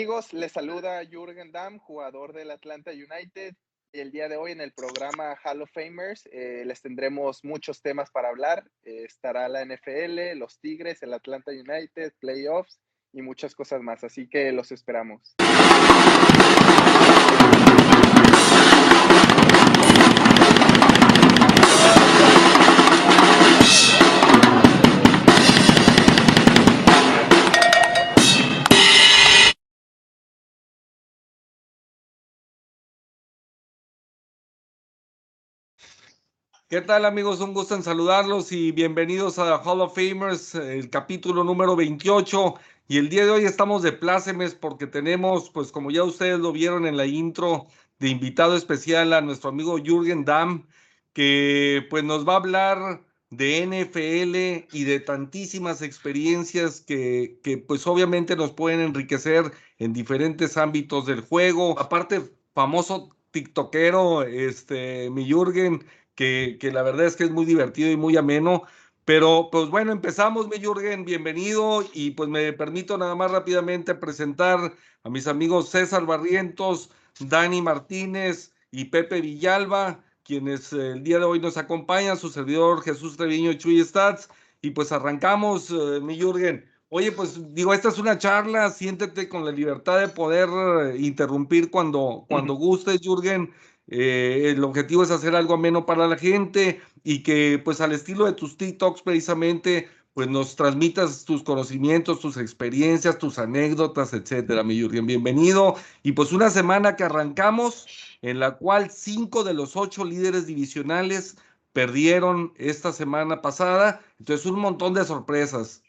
Amigos, les saluda Jürgen Damm, jugador del Atlanta United. El día de hoy en el programa Hall of Famers eh, les tendremos muchos temas para hablar. Eh, estará la NFL, los Tigres, el Atlanta United, playoffs y muchas cosas más. Así que los esperamos. ¿Qué tal amigos? Un gusto en saludarlos y bienvenidos a Hall of Famers, el capítulo número 28. Y el día de hoy estamos de plácemes porque tenemos, pues como ya ustedes lo vieron en la intro, de invitado especial a nuestro amigo Jürgen Damm, que pues nos va a hablar de NFL y de tantísimas experiencias que, que pues obviamente nos pueden enriquecer en diferentes ámbitos del juego. Aparte, famoso tiktokero, este, mi Jürgen, que, la verdad es que es muy divertido y muy ameno. Pero pues bueno, empezamos, mi Jürgen, bienvenido y pues me permito nada más rápidamente presentar a mis amigos César Barrientos, Dani Martínez y Pepe Villalba, quienes eh, el día de hoy nos acompañan, su servidor Jesús Treviño Chuy Stats. Y pues arrancamos, eh, mi Jürgen. Oye, pues digo, esta es una charla, siéntete con la libertad de poder eh, interrumpir cuando, cuando gustes, Jürgen. Eh, el objetivo es hacer algo ameno para la gente y que pues al estilo de tus TikToks precisamente pues nos transmitas tus conocimientos, tus experiencias, tus anécdotas, etcétera, mi Jürgen. Bienvenido. Y pues una semana que arrancamos en la cual cinco de los ocho líderes divisionales perdieron esta semana pasada. Entonces un montón de sorpresas.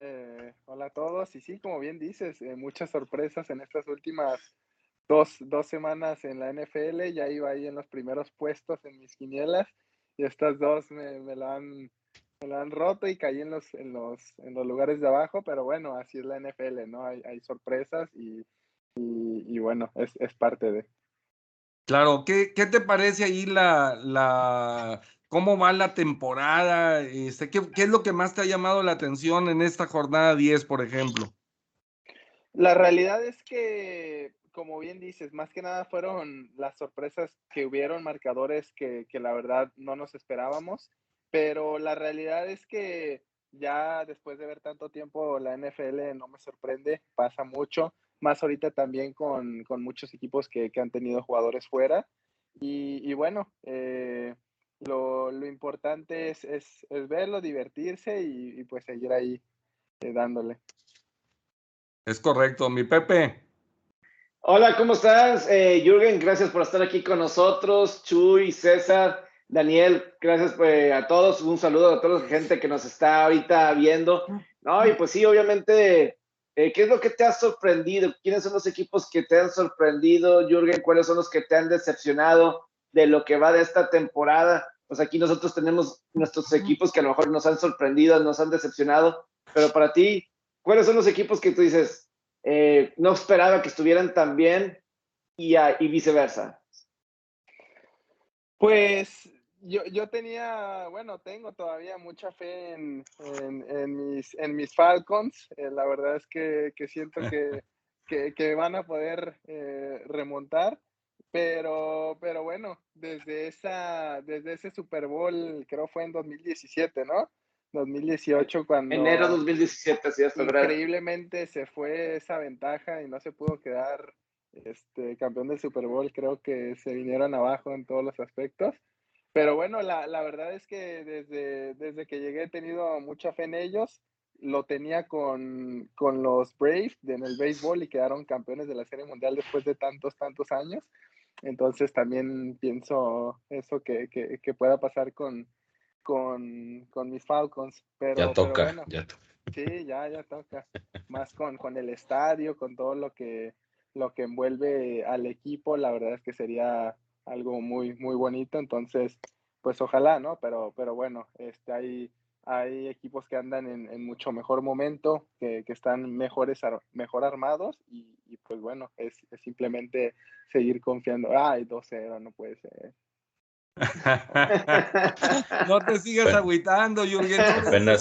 Eh, hola a todos. Y sí, como bien dices, eh, muchas sorpresas en estas últimas dos, dos semanas en la NFL, ya iba ahí en los primeros puestos en mis quinielas y estas dos me, me, la, han, me han roto y caí en los, en, los, en los lugares de abajo, pero bueno, así es la NFL, ¿no? Hay, hay sorpresas y, y, bueno, es, es, parte de. Claro, ¿qué, qué te parece ahí la, la, cómo va la temporada? Este, ¿qué, ¿Qué es lo que más te ha llamado la atención en esta jornada 10, por ejemplo? La realidad es que como bien dices, más que nada fueron las sorpresas que hubieron, marcadores que, que, la verdad no nos esperábamos, pero la realidad es que ya después de ver tanto tiempo la NFL no me sorprende, pasa mucho, más ahorita también con, con muchos equipos que, que, han tenido jugadores fuera. Y, y bueno, eh, lo, lo, importante es, es, verlo, divertirse y, y pues seguir ahí eh, dándole. Es correcto, mi Pepe. Hola, ¿cómo estás? Eh, Jürgen, gracias por estar aquí con nosotros. Chuy, César, Daniel, gracias pues, a todos. Un saludo a toda la gente que nos está ahorita viendo. No, y pues sí, obviamente, eh, ¿qué es lo que te ha sorprendido? ¿Quiénes son los equipos que te han sorprendido, Jürgen? ¿Cuáles son los que te han decepcionado de lo que va de esta temporada? Pues aquí nosotros tenemos nuestros equipos que a lo mejor nos han sorprendido, nos han decepcionado, pero para ti, ¿cuáles son los equipos que tú dices, eh, no esperaba que estuvieran tan bien y, y viceversa. Pues yo, yo, tenía, bueno, tengo todavía mucha fe en, en, mis, en mis Falcons. Eh, la verdad es que, que siento que, que, que, van a poder eh, remontar. Pero, pero bueno, desde, esa, desde ese Super Bowl, creo fue en 2017, ¿no? 2018 cuando... Enero 2017, sí, hasta Increíblemente se fue esa ventaja y no se pudo quedar este, campeón del Super Bowl. Creo que se vinieron abajo en todos los aspectos. Pero bueno, la, la verdad es que desde, desde que llegué he tenido mucha fe en ellos. Lo tenía con, con los Braves en el béisbol y quedaron campeones de la Serie Mundial después de tantos, tantos años. Entonces también pienso eso que, que, que pueda pasar con, con, con mis Falcons. Pero, ya toca, ya toca. Sí, ya, ya toca. Más con, con el estadio, con todo lo que, lo que envuelve al equipo, la verdad es que sería algo muy, muy bonito. Entonces, pues ojalá, ¿no? Pero, pero bueno, este, hay, hay equipos que andan en, en mucho mejor momento, que, que están mejores, mejor armados y, y pues bueno, es, es, simplemente seguir confiando. Ay, 2-0, no puede ser. no te sigas agüitando, Jürgen.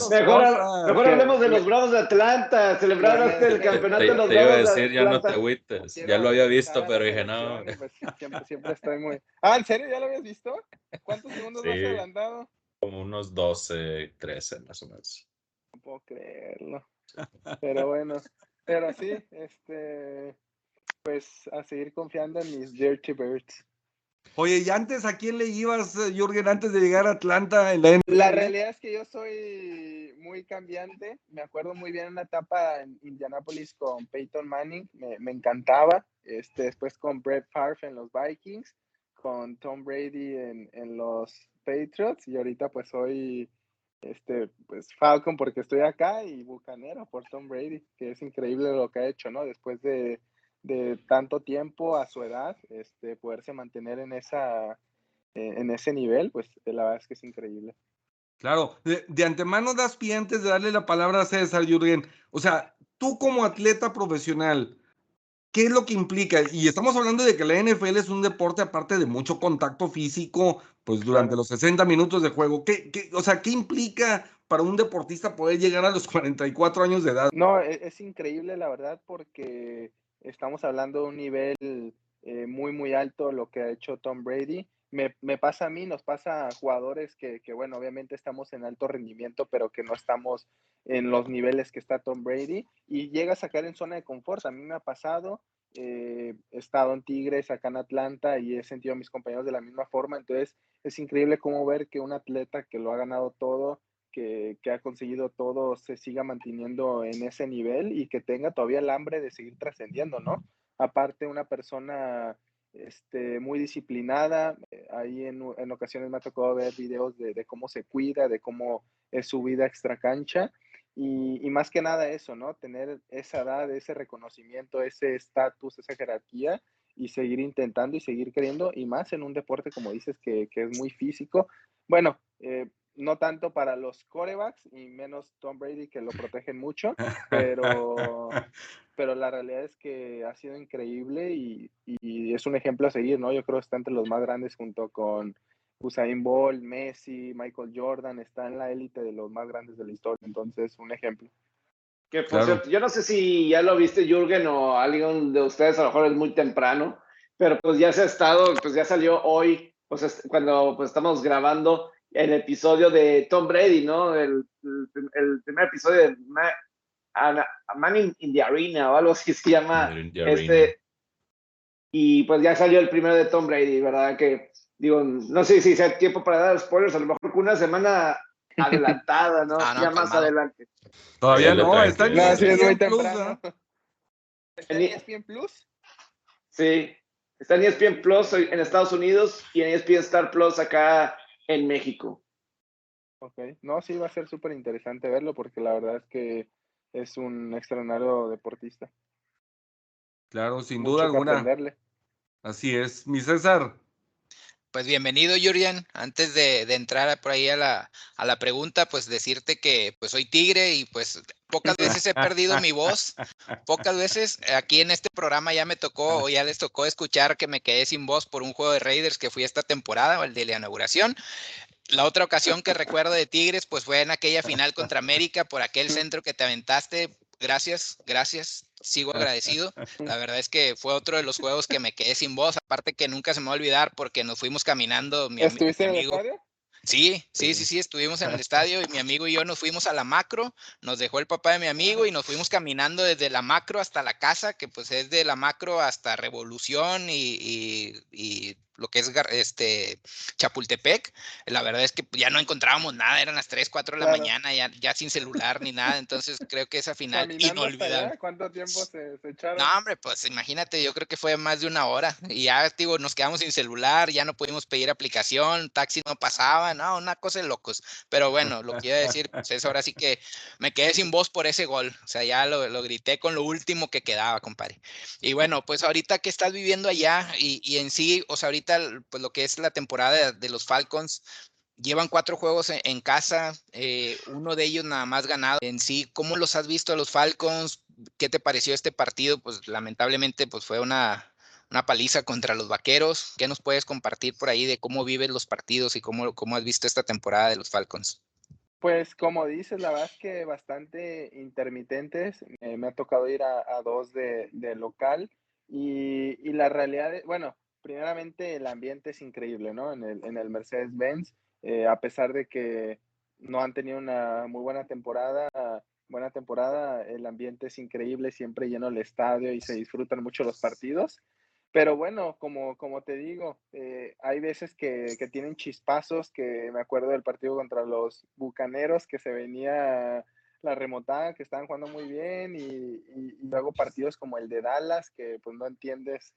Mejor, hablemos de los Bravos de Atlanta. Celebraron el campeonato de los te, te iba a decir, ya no te agüites. Ya lo había visto, pero dije, no. Pues, siempre, siempre estoy muy. Ah, ¿en serio? ¿Ya lo habías visto? ¿Cuántos segundos sí, has adelantado? Como unos 12, 13 más o menos. No puedo creerlo. Pero bueno, pero sí, este, pues a seguir confiando en mis Dirty Birds. Oye, ¿y antes a quién le ibas, eh, Jürgen, antes de llegar a Atlanta La realidad es que yo soy muy cambiante. Me acuerdo muy bien una etapa en Indianapolis con Peyton Manning, me, encantaba. Este, después con Brett Favre en los Vikings, con Tom Brady en, en los Patriots y ahorita pues soy este, pues Falcon porque estoy acá y Bucanero por Tom Brady, que es increíble lo que ha hecho, ¿no? Después de, de tanto tiempo a su edad, este, poderse mantener en, esa, eh, en ese nivel, pues la verdad es que es increíble. Claro, de, antemano das pie antes de darle la palabra a César Jürgen. O sea, tú como atleta profesional, ¿qué es lo que implica? Y estamos hablando de que la NFL es un deporte aparte de mucho contacto físico, pues durante los 60 minutos de juego. ¿Qué, qué, o sea, ¿qué implica para un deportista poder llegar a los 44 años de edad? No, es, es increíble la verdad porque estamos hablando de un nivel eh, muy, muy alto lo que ha hecho Tom Brady. Me, me, pasa a mí, nos pasa a jugadores que, que, bueno, obviamente estamos en alto rendimiento, pero que no estamos en los niveles que está Tom Brady y llega a sacar en zona de confort. A mí me ha pasado, eh, he estado en Tigres, acá en Atlanta y he sentido a mis compañeros de la misma forma. Entonces es increíble cómo ver que un atleta que lo ha ganado todo, que, ha conseguido todo se siga manteniendo en ese nivel y que tenga todavía el hambre de seguir trascendiendo, ¿no? Aparte, una persona este, muy disciplinada, eh, ahí en, en, ocasiones me ha tocado ver videos de, cómo se cuida, de cómo es su vida extra cancha. Y, más que nada eso, ¿no? Tener esa edad, ese reconocimiento, ese estatus, esa jerarquía y seguir intentando y seguir queriendo, y más en un deporte, como dices, que, que es muy físico. Bueno, eh, no tanto para los corebacks y menos Tom Brady que lo protegen mucho, pero, pero la realidad es que ha sido increíble y, y, es un ejemplo a seguir, ¿no? Yo creo que está entre los más grandes junto con Usain Bolt, Messi, Michael Jordan, está en la élite de los más grandes de la historia, entonces un ejemplo. Que por cierto, yo no sé si ya lo viste Jürgen o alguien de ustedes, a lo mejor es muy temprano, pero pues ya se ha estado, pues ya salió hoy, pues cuando pues estamos grabando, el episodio de Tom Brady, ¿no? El, el, primer episodio de Man, in, the Arena o algo así se llama. Este, y pues ya salió el primero de Tom Brady, ¿verdad? Que digo, no sé si sea tiempo para dar spoilers, a lo mejor con una semana adelantada, ¿no? Ah, ya más adelante. Todavía no, está en ESPN Plus. ¿Está en ESPN Plus? Sí, está en ESPN Plus en Estados Unidos y en ESPN Star Plus acá en México. Ok, no, sí, va a ser súper interesante verlo porque la verdad es que es un extraordinario deportista. Claro, sin duda alguna. Así es. Mi César. Pues bienvenido, Jurian. Antes de, entrar por ahí a la, a la pregunta, pues decirte que pues soy tigre y pues pocas veces he perdido mi voz. Pocas veces aquí en este programa ya me tocó o ya les tocó escuchar que me quedé sin voz por un juego de Raiders que fui esta temporada, el de la inauguración. La otra ocasión que recuerdo de Tigres, pues fue en aquella final contra América por aquel centro que te aventaste. Gracias, gracias sigo agradecido. La verdad es que fue otro de los juegos que me quedé sin voz, aparte que nunca se me va a olvidar porque nos fuimos caminando. Mi, ¿Estuviste mi amigo, en el estadio? Sí, sí, sí, sí, estuvimos en el estadio y mi amigo y yo nos fuimos a la macro, nos dejó el papá de mi amigo y nos fuimos caminando desde la macro hasta la casa, que pues es de la macro hasta Revolución y, y, y lo que es este Chapultepec, la verdad es que ya no encontrábamos nada, eran las 3, 4 de la claro. mañana, ya, ya, sin celular ni nada, entonces creo que esa final inolvidable. ¿Cuánto tiempo se, se, echaron? No, hombre, pues imagínate, yo creo que fue más de una hora y ya, digo, nos quedamos sin celular, ya no pudimos pedir aplicación, taxi no pasaba, no, una cosa de locos, pero bueno, lo que iba a decir, pues es ahora sí que me quedé sin voz por ese gol, o sea, ya lo, lo grité con lo último que quedaba, compadre. Y bueno, pues ahorita que estás viviendo allá y, y en sí, o sea, ahorita pues lo que es la temporada de, los Falcons, llevan cuatro juegos en, en casa, eh, uno de ellos nada más ganado. En sí, ¿cómo los has visto a los Falcons? ¿Qué te pareció este partido? Pues lamentablemente pues fue una, una paliza contra los vaqueros. ¿Qué nos puedes compartir por ahí de cómo viven los partidos y cómo, cómo has visto esta temporada de los Falcons? Pues como dices, la verdad que bastante intermitentes. Eh, me ha tocado ir a, dos de, local y, la realidad, es, bueno, primeramente el ambiente es increíble, ¿no? En el, en el Mercedes-Benz, eh, a pesar de que no han tenido una muy buena temporada, buena temporada, el ambiente es increíble, siempre lleno el estadio y se disfrutan mucho los partidos. Pero bueno, como, como te digo, eh, hay veces que, que, tienen chispazos, que me acuerdo del partido contra los Bucaneros, que se venía la remontada, que estaban jugando muy bien, y, y, luego partidos como el de Dallas, que pues no entiendes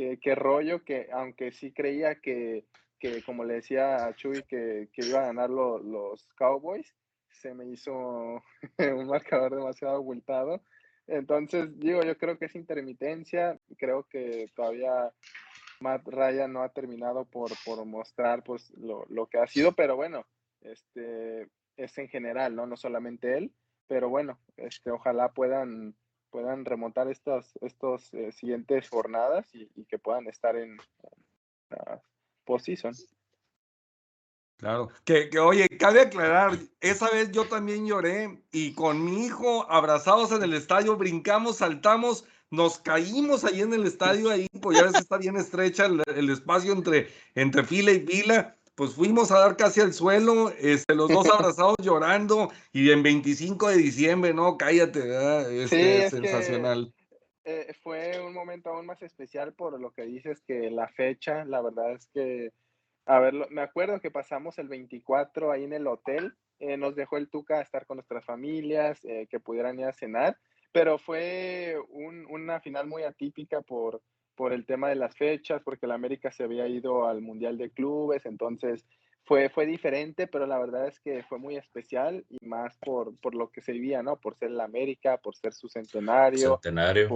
qué, qué rollo, que aunque sí creía que, que como le decía a Chuy, que, que iba a ganar los Cowboys, se me hizo un marcador demasiado abultado. Entonces, digo, yo creo que es intermitencia, creo que todavía Matt Ryan no ha terminado por, por mostrar pues, lo, lo, que ha sido, pero bueno, este, es en general, ¿no? No solamente él, pero bueno, este, ojalá puedan, puedan remontar estas estos, eh, siguientes jornadas y, que puedan estar en, en posición. Claro, que, que, oye, cabe aclarar, esa vez yo también lloré y con mi hijo abrazados en el estadio, brincamos, saltamos, nos caímos ahí en el estadio, ahí, pues ya ves está bien estrecha el, espacio entre, entre fila y fila, pues fuimos a dar casi al suelo, este, los dos abrazados llorando y en 25 de diciembre, no, cállate, este, es sensacional. Eh, fue un momento aún más especial por lo que dices que la fecha, la verdad es que a ver, me acuerdo que pasamos el 24 ahí en el hotel, eh, nos dejó el Tuca a estar con nuestras familias, eh, que pudieran ir a cenar, pero fue una final muy atípica por, por el tema de las fechas, porque la América se había ido al Mundial de Clubes, entonces fue, fue diferente, pero la verdad es que fue muy especial y más por, por lo que se vivía, ¿no? Por ser la América, por ser su centenario. Centenario.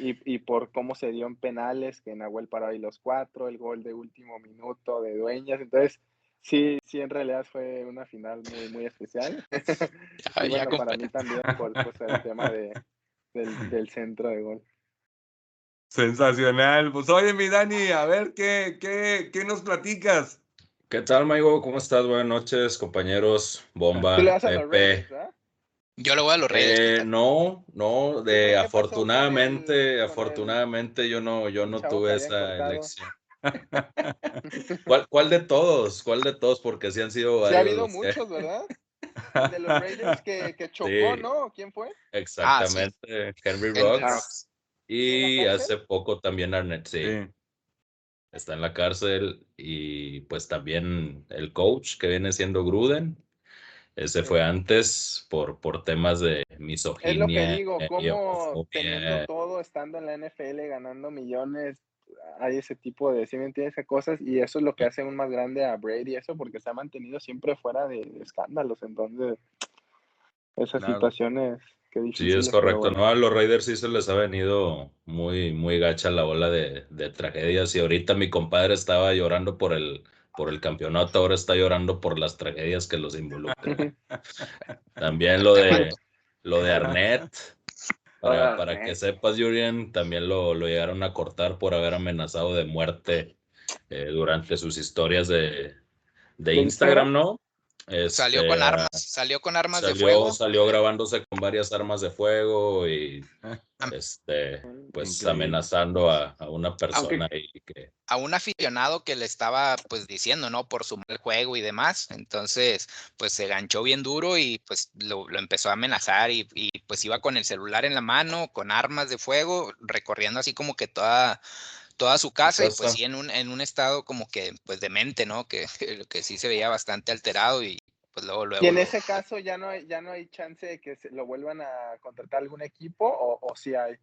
y, y, por cómo se dio en penales, que Nahuel paró ahí los cuatro, el gol de último minuto de Dueñas. Entonces, sí, sí, en realidad fue una final muy, muy especial. y bueno, para mí también por, el tema de, del, del centro de gol. Sensacional. Pues oye, mi Dani, a ver, ¿qué, qué, qué nos platicas? ¿Qué tal, Maigo? ¿Cómo estás? Buenas noches, compañeros. Bomba, Pepe. Yo lo voy a los Reyes. Eh, no, no, de afortunadamente, afortunadamente yo no, yo no tuve esa elección. ¿Cuál, ¿Cuál, de todos? ¿Cuál de todos? Porque sí han sido varios. Sí, ha habido muchos, ¿verdad? De los Raiders que, que chocó, ¿no? ¿Quién fue? Exactamente, Henry Rocks. Y hace poco también Arnett, sí. Está en la cárcel y pues también el coach que viene siendo Gruden, ese fue antes por, por temas de misoginia. Es lo que digo, cómo teniendo todo, estando en la NFL, ganando millones, hay ese tipo de, ¿sí me entiendes? Cosas, y eso es lo que hace aún más grande a Brady, eso porque se ha mantenido siempre fuera de, escándalos, entonces esas situaciones Sí, es correcto. No, a los Raiders sí se les ha venido muy, muy gacha la ola de, tragedias. Y ahorita mi compadre estaba llorando por el, por el campeonato, ahora está llorando por las tragedias que los involucran. también lo de lo de Arnett. Para, que sepas, Julian, también lo, lo, llegaron a cortar por haber amenazado de muerte eh, durante sus historias de, de Instagram, ¿no? Salió con este, armas, salió con armas de fuego. Salió grabándose con varias armas de fuego y este, pues amenazando a, una persona que... A un aficionado que le estaba pues diciendo, ¿no? Por su mal juego y demás. Entonces, pues se ganchó bien duro y pues lo, empezó a amenazar y, y, pues iba con el celular en la mano, con armas de fuego, recorriendo así como que toda toda su casa y pues sí en un, en un estado como que pues demente, ¿no? Que, que, sí se veía bastante alterado y pues luego luego. Y en ese caso ya no hay, ya no hay chance de que se lo vuelvan a contratar algún equipo o, o sí hay.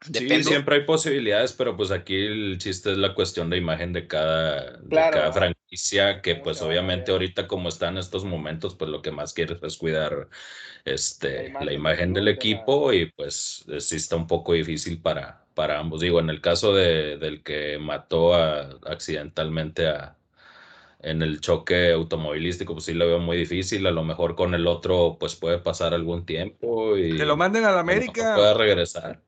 Sí, siempre hay posibilidades, pero pues aquí el chiste es la cuestión de imagen de cada, de cada franquicia, que pues obviamente ahorita como están estos momentos, pues lo que más quieres es cuidar este, la imagen, del equipo y pues sí está un poco difícil para, para ambos. Digo, en el caso de, del que mató accidentalmente a, en el choque automovilístico, pues sí lo veo muy difícil. A lo mejor con el otro, pues puede pasar algún tiempo y. Que lo manden a la América. puede regresar.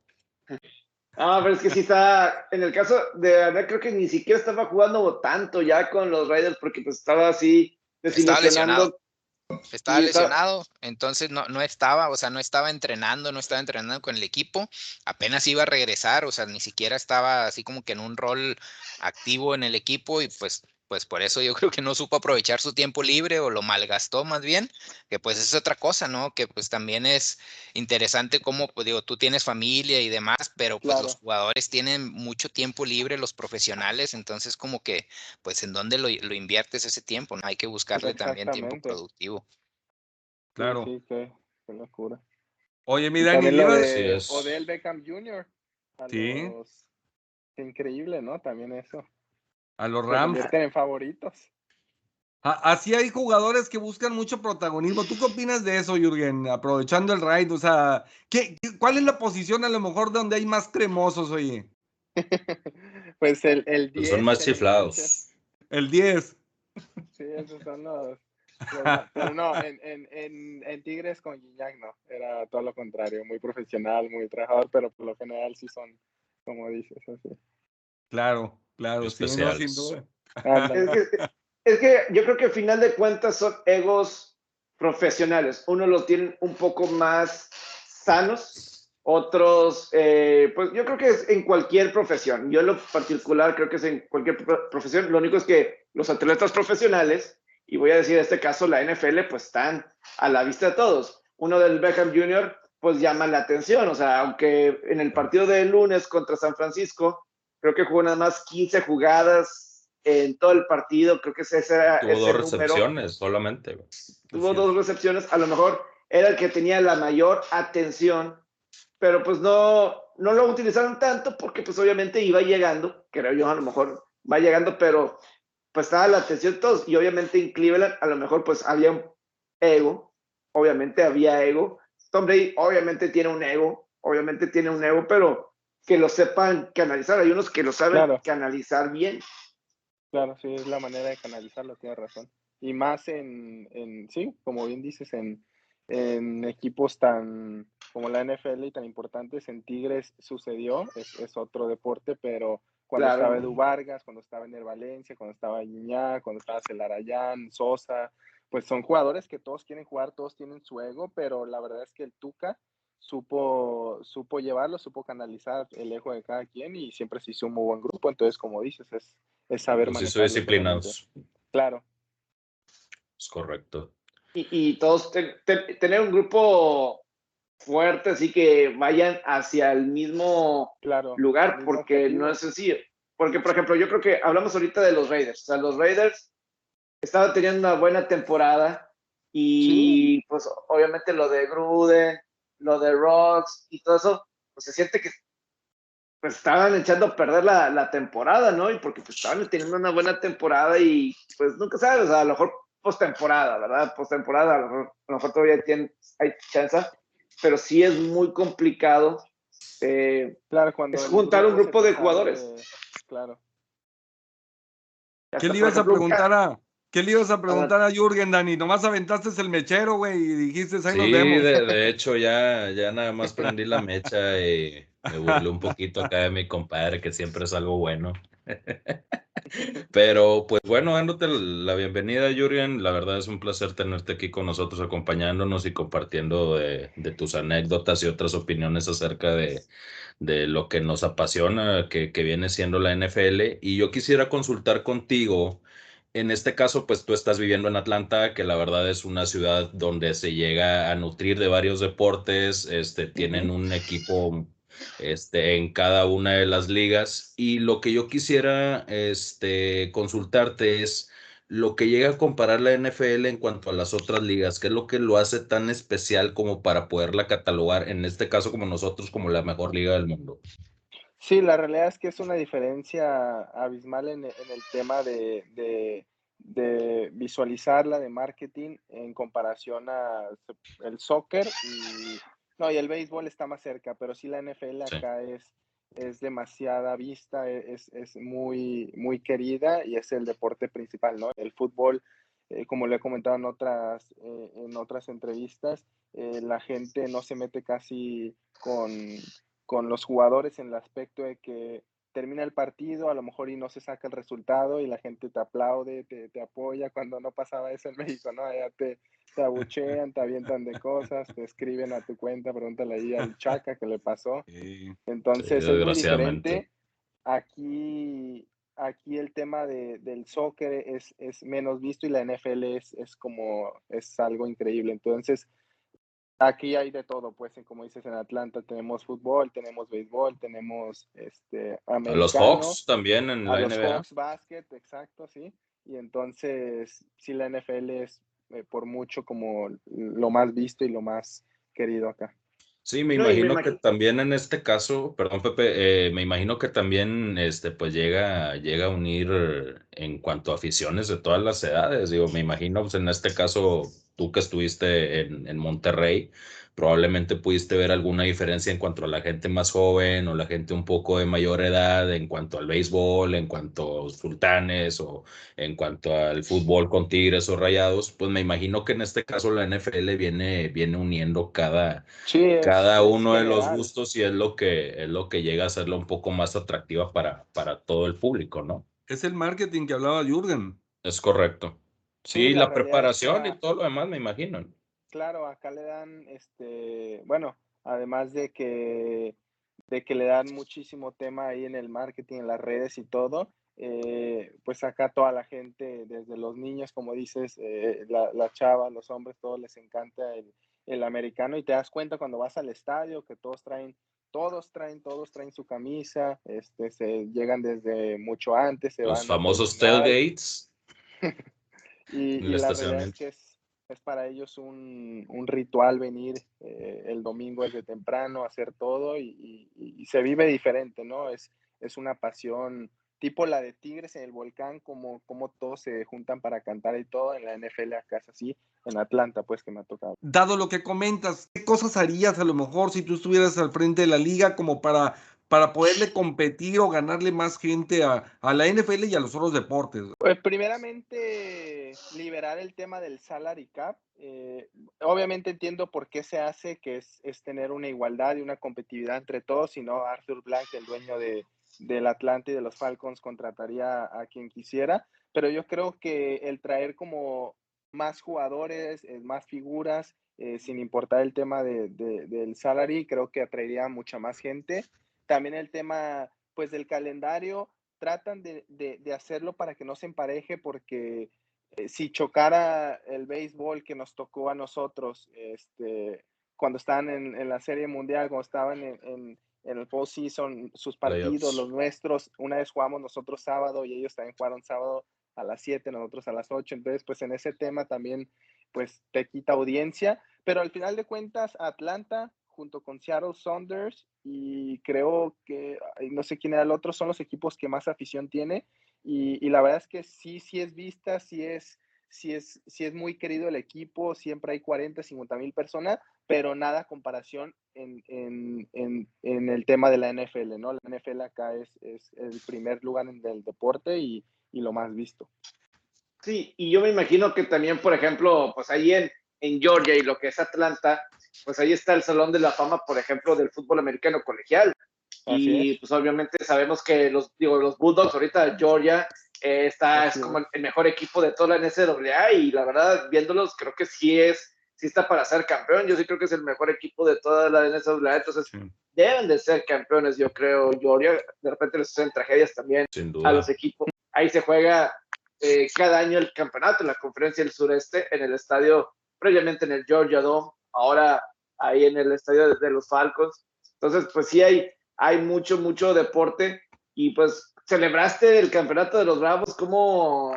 Ah, pero es que sí está, en el caso de Ana, creo que ni siquiera estaba jugando tanto ya con los Raiders porque pues estaba así estaba lesionado. Estaba entonces no, no estaba, o sea, no estaba entrenando, no estaba entrenando con el equipo, apenas iba a regresar, o sea, ni siquiera estaba así como que en un rol activo en el equipo y pues pues por eso yo creo que no supo aprovechar su tiempo libre o lo malgastó más bien, que pues es otra cosa, ¿no? Que pues también es interesante cómo, pues digo, tú tienes familia y demás, pero pues los jugadores tienen mucho tiempo libre, los profesionales, entonces como que, pues en dónde lo, inviertes ese tiempo, ¿no? Hay que buscarle también tiempo productivo. Claro. Sí, qué, locura. Oye, mi Dani, o del Beckham Jr. sí. increíble, ¿no? También eso. A los Rams. Se en favoritos. Así hay jugadores que buscan mucho protagonismo. ¿Tú qué opinas de eso, Jürgen? Aprovechando el raid, o sea, ¿qué, cuál es la posición a lo mejor donde hay más cremosos, oye? pues el, el 10. Pues son más chiflados. El 10. Sí, esos son los. pero no, en, en, en, Tigres con Guiñac no, era todo lo contrario, muy profesional, muy trabajador, pero por lo general sí son, como dices, así. Claro. Claro, sin duda. Es que, yo creo que al final de cuentas son egos profesionales. Unos los tienen un poco más sanos, otros, eh, pues yo creo que es en cualquier profesión. Yo en lo particular creo que es en cualquier profesión. Lo único es que los atletas profesionales, y voy a decir en este caso la NFL, pues están a la vista de todos. Uno del Beckham Jr., pues llama la atención. O sea, aunque en el partido de lunes contra San Francisco, creo que jugó nada más 15 jugadas en todo el partido, creo que ese era... Tuvo dos recepciones solamente. Tuvo dos recepciones, a lo mejor era el que tenía la mayor atención, pero pues no, no lo utilizaron tanto porque pues obviamente iba llegando, creo yo a lo mejor va llegando, pero pues estaba la atención de todos y obviamente en Cleveland a lo mejor pues había un ego, obviamente había ego. Tom Brady obviamente tiene un ego, obviamente tiene un ego, pero que lo sepan canalizar. Hay unos que lo saben canalizar bien. Claro, sí, es la manera de canalizarlo, tienes razón. Y más en, en sí, como bien dices, en, en equipos tan como la NFL y tan importantes, en Tigres sucedió, es, es otro deporte, pero cuando estaba Edu Vargas, cuando estaba Ener Valencia, cuando estaba Iñá, cuando estaba Celarayán, Sosa, pues son jugadores que todos quieren jugar, todos tienen su ego, pero la verdad es que el Tuca supo, supo llevarlo, supo canalizar el ego de cada quien y siempre se hizo un muy buen grupo. Entonces, como dices, es, es saber más. Pues disciplinados. Claro. Es correcto. Y, y todos tener un grupo fuerte, así que vayan hacia el mismo claro, lugar, porque no es sencillo. Porque, por ejemplo, yo creo que hablamos ahorita de los Raiders. O sea, los Raiders estaban teniendo una buena temporada y, pues, obviamente lo de Gruden, lo de Rocks y todo eso, pues se siente que pues estaban echando a perder la, la temporada, ¿no? Y porque pues estaban teniendo una buena temporada y pues nunca sabes, a lo mejor postemporada, ¿verdad? Postemporada, a lo mejor, a lo mejor todavía tiene, hay chance, pero sí es muy complicado eh, claro, cuando es juntar un grupo de jugadores. claro. ¿Qué le ibas a preguntar a, ¿Qué le ibas a preguntar a Jürgen, Dani? Nomás aventaste el mechero, güey, y dijiste, ahí nos vemos. De, de hecho, ya, ya nada más prendí la mecha y me burlé un poquito acá de mi compadre, que siempre es algo bueno. Pero, pues bueno, dándote la bienvenida, Jürgen. La verdad es un placer tenerte aquí con nosotros, acompañándonos y compartiendo de, de tus anécdotas y otras opiniones acerca de, de lo que nos apasiona, que, que viene siendo la NFL. Y yo quisiera consultar contigo en este caso, pues tú estás viviendo en Atlanta, que la verdad es una ciudad donde se llega a nutrir de varios deportes, este, tienen un equipo este, en cada una de las ligas. Y lo que yo quisiera este, consultarte es lo que llega a comparar la NFL en cuanto a las otras ligas, qué es lo que lo hace tan especial como para poderla catalogar, en este caso como nosotros, como la mejor liga del mundo. Sí, la realidad es que es una diferencia abismal en, el tema de, de, visualizarla, de marketing, en comparación a el soccer y, no, y el béisbol está más cerca, pero sí la NFL acá es, es demasiada vista, e, es, es, muy, muy querida y es el deporte principal, ¿no? El fútbol, eh, como le he comentado en otras, eh, en otras entrevistas, eh, la gente no se mete casi con con los jugadores en el aspecto de que termina el partido, a lo mejor y no se saca el resultado y la gente te aplaude, te, te apoya, cuando no pasaba eso en México, ¿no? Allá te, te abuchean, te avientan de cosas, te escriben a tu cuenta, pregúntale ahí al Chaca que le pasó. Entonces es muy diferente. Aquí, aquí el tema de, del soccer es, es, menos visto y la NFL es, es como, es algo increíble. Entonces, aquí hay de todo, pues, como dices, en Atlanta tenemos fútbol, tenemos béisbol, tenemos este, Los Hawks también en la los Hawks basket, exacto, sí. Y entonces, sí, la NFL es eh, por mucho como lo más visto y lo más querido acá. Sí, me imagino que también en este caso, perdón Pepe, eh, me imagino que también este, pues llega, llega a unir en cuanto a aficiones de todas las edades. Digo, me imagino pues en este caso, tú que estuviste en, en Monterrey, probablemente pudiste ver alguna diferencia en cuanto a la gente más joven o la gente un poco de mayor edad, en cuanto al béisbol, en cuanto a sultanes o en cuanto al fútbol con tigres o rayados, pues me imagino que en este caso la NFL viene, viene uniendo cada, cada uno de los gustos y es lo que es lo que llega a hacerla un poco más atractiva para, para todo el público, ¿no? Es el marketing que hablaba Jürgen. Es correcto. Sí, la, preparación y todo lo demás, me imagino. Claro, acá le dan, este, bueno, además de que, de que le dan muchísimo tema ahí en el marketing, en las redes y todo, eh, pues acá toda la gente, desde los niños, como dices, eh, la, la, chava, los hombres, todos les encanta el, el, americano y te das cuenta cuando vas al estadio que todos traen, todos traen, todos traen su camisa, este, se llegan desde mucho antes. Se los famosos tailgates. y, y la verdad es que es, es para ellos un, un ritual venir eh, el domingo desde temprano, hacer todo y, y, se vive diferente, ¿no? Es, es una pasión tipo la de Tigres en el volcán, como, como todos se juntan para cantar y todo, en la NFL acá es así, en Atlanta, pues que me ha tocado. Dado lo que comentas, ¿qué cosas harías a lo mejor si tú estuvieras al frente de la liga como para para poderle competir o ganarle más gente a, a, la NFL y a los otros deportes? Pues primeramente liberar el tema del salary cap. Eh, obviamente entiendo por qué se hace, que es, es, tener una igualdad y una competitividad entre todos, si no Arthur Blank, el dueño de, del Atlante y de los Falcons, contrataría a quien quisiera, pero yo creo que el traer como más jugadores, eh, más figuras, eh, sin importar el tema de, de, del salary, creo que atraería mucha más gente. También el tema, pues, del calendario, tratan de, de, hacerlo para que no se empareje, porque eh, si chocara el béisbol que nos tocó a nosotros, este, cuando estaban en, en la Serie Mundial, cuando estaban en, en, en el postseason, sus partidos, los nuestros, una vez jugamos nosotros sábado y ellos también jugaron sábado a las 7, nosotros a las 8, entonces pues en ese tema también pues te quita audiencia, pero al final de cuentas Atlanta junto con Seattle Saunders y creo que, no sé quién era el otro, son los equipos que más afición tiene y, y la verdad es que sí, sí es vista, sí es, sí es, sí es muy querido el equipo, siempre hay 40, 50 mil personas, pero nada comparación en, en, en, en, el tema de la NFL, ¿no? La NFL acá es, es el primer lugar del deporte y, y, lo más visto. Sí, y yo me imagino que también, por ejemplo, pues ahí en, en Georgia y lo que es Atlanta, pues ahí está el Salón de la Fama, por ejemplo, del fútbol americano colegial. y pues obviamente sabemos que los, digo, los Bulldogs ahorita, Georgia, eh, está, es como el mejor equipo de toda la NCAA y la verdad, viéndolos, creo que sí es, sí está para ser campeón. Yo sí creo que es el mejor equipo de toda la NCAA, entonces deben de ser campeones, yo creo, Georgia. De repente les hacen tragedias también a los equipos. Ahí se juega eh, cada año el campeonato en la conferencia del sureste, en el estadio, previamente en el Georgia Dome, ahora ahí en el estadio de, los Falcons. Entonces, pues sí hay, hay mucho, mucho deporte y pues celebraste el campeonato de los Bravos, ¿cómo,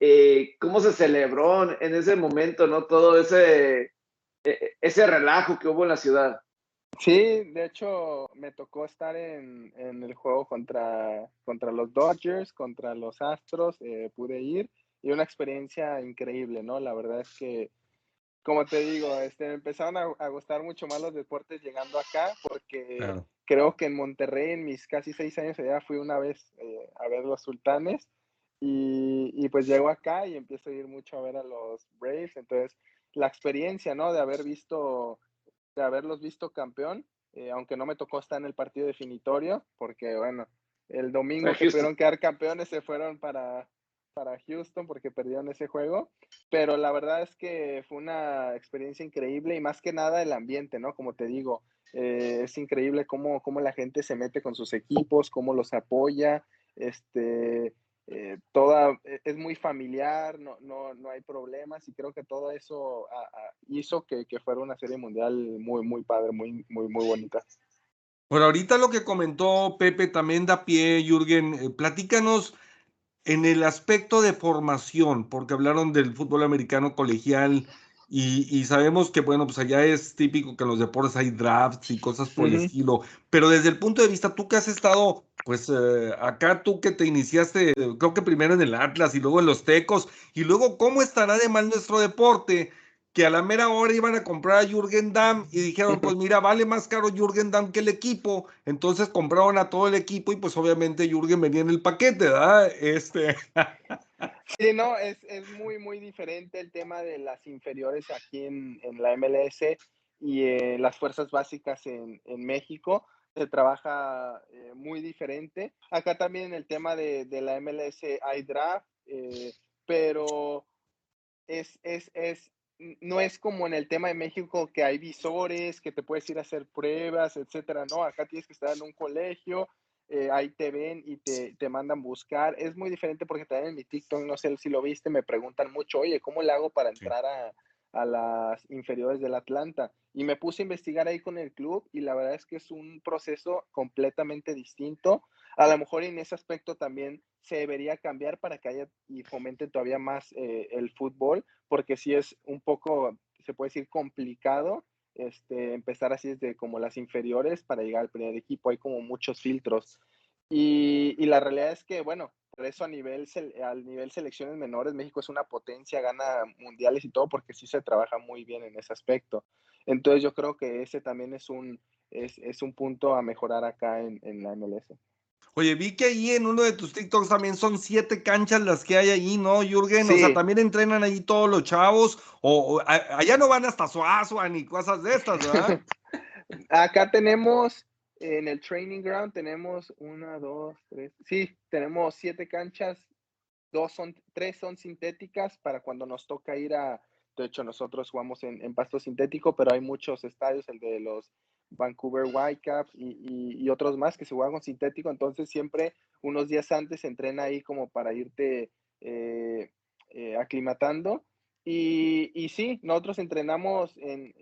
eh, cómo se celebró en ese momento, ¿no? Todo ese, e, ese relajo que hubo en la ciudad. Sí, de hecho me tocó estar en, en el juego contra, contra los Dodgers, contra los Astros, eh, pude ir y una experiencia increíble, ¿no? La verdad es que como te digo, este, me empezaron a, gustar mucho más los deportes llegando acá, porque creo que en Monterrey, en mis casi seis años allá, fui una vez eh, a ver los sultanes, y, y, pues llego acá y empiezo a ir mucho a ver a los Braves, entonces la experiencia, ¿no? De haber visto, de haberlos visto campeón, eh, aunque no me tocó estar en el partido definitorio, porque bueno, el domingo que pudieron quedar campeones se fueron para, para Houston porque perdieron ese juego, pero la verdad es que fue una experiencia increíble y más que nada el ambiente, ¿no? Como te digo, eh, es increíble cómo, cómo, la gente se mete con sus equipos, cómo los apoya, este, eh, toda, e, es muy familiar, no, no, no, hay problemas y creo que todo eso hizo que, que, fuera una serie mundial muy, muy padre, muy, muy, muy bonita. Bueno, ahorita lo que comentó Pepe también da pie, Jürgen, eh, platícanos en el aspecto de formación, porque hablaron del fútbol americano colegial y, sabemos que, bueno, pues allá es típico que en los deportes hay drafts y cosas por el estilo, pero desde el punto de vista, tú que has estado, pues eh, acá tú que te iniciaste, creo que primero en el Atlas y luego en los Tecos, y luego, ¿cómo estará de mal nuestro deporte? Que a la mera hora iban a comprar a Jürgen Damm y dijeron, pues mira, vale más caro Jürgen Damm que el equipo. Entonces compraron a todo el equipo y pues obviamente Jürgen venía en el paquete, ¿verdad? Este. Sí, no, es, muy, muy diferente el tema de las inferiores aquí en, la MLS y eh, las fuerzas básicas en, México. Se trabaja eh, muy diferente. Acá también el tema de, la MLS hay draft, eh, pero es, es, es no es como en el tema de México que hay visores, que te puedes ir a hacer pruebas, etcétera. No, acá tienes que estar en un colegio, eh, ahí te ven y te, te, mandan buscar. Es muy diferente porque también en mi TikTok, no sé si lo viste, me preguntan mucho, oye, ¿cómo le hago para entrar a, a las inferiores del Atlanta? Y me puse a investigar ahí con el club y la verdad es que es un proceso completamente distinto. A lo mejor en ese aspecto también se debería cambiar para que haya y fomente todavía más eh, el fútbol, porque sí es un poco, se puede decir, complicado este, empezar así desde como las inferiores para llegar al primer equipo. Hay como muchos filtros. Y, y la realidad es que, bueno, por eso a nivel, al nivel selecciones menores, México es una potencia, gana mundiales y todo, porque sí se trabaja muy bien en ese aspecto. Entonces yo creo que ese también es un, es, es un punto a mejorar acá en, en la MLS. Oye, vi que ahí en uno de tus TikToks también son siete canchas las que hay allí, ¿no, Jürgen? O sea, también entrenan allí todos los chavos, o, allá no van hasta Suazua ni cosas de estas, ¿verdad? Acá tenemos, en el training ground, tenemos una, dos, tres, sí, tenemos siete canchas, dos son, tres son sintéticas para cuando nos toca ir a, de hecho nosotros jugamos en, pasto sintético, pero hay muchos estadios, el de los Vancouver Whitecaps y, y, otros más que se juegan sintético, entonces siempre unos días antes entrena ahí como para irte eh, eh, aclimatando. Y, y, sí, nosotros entrenamos en,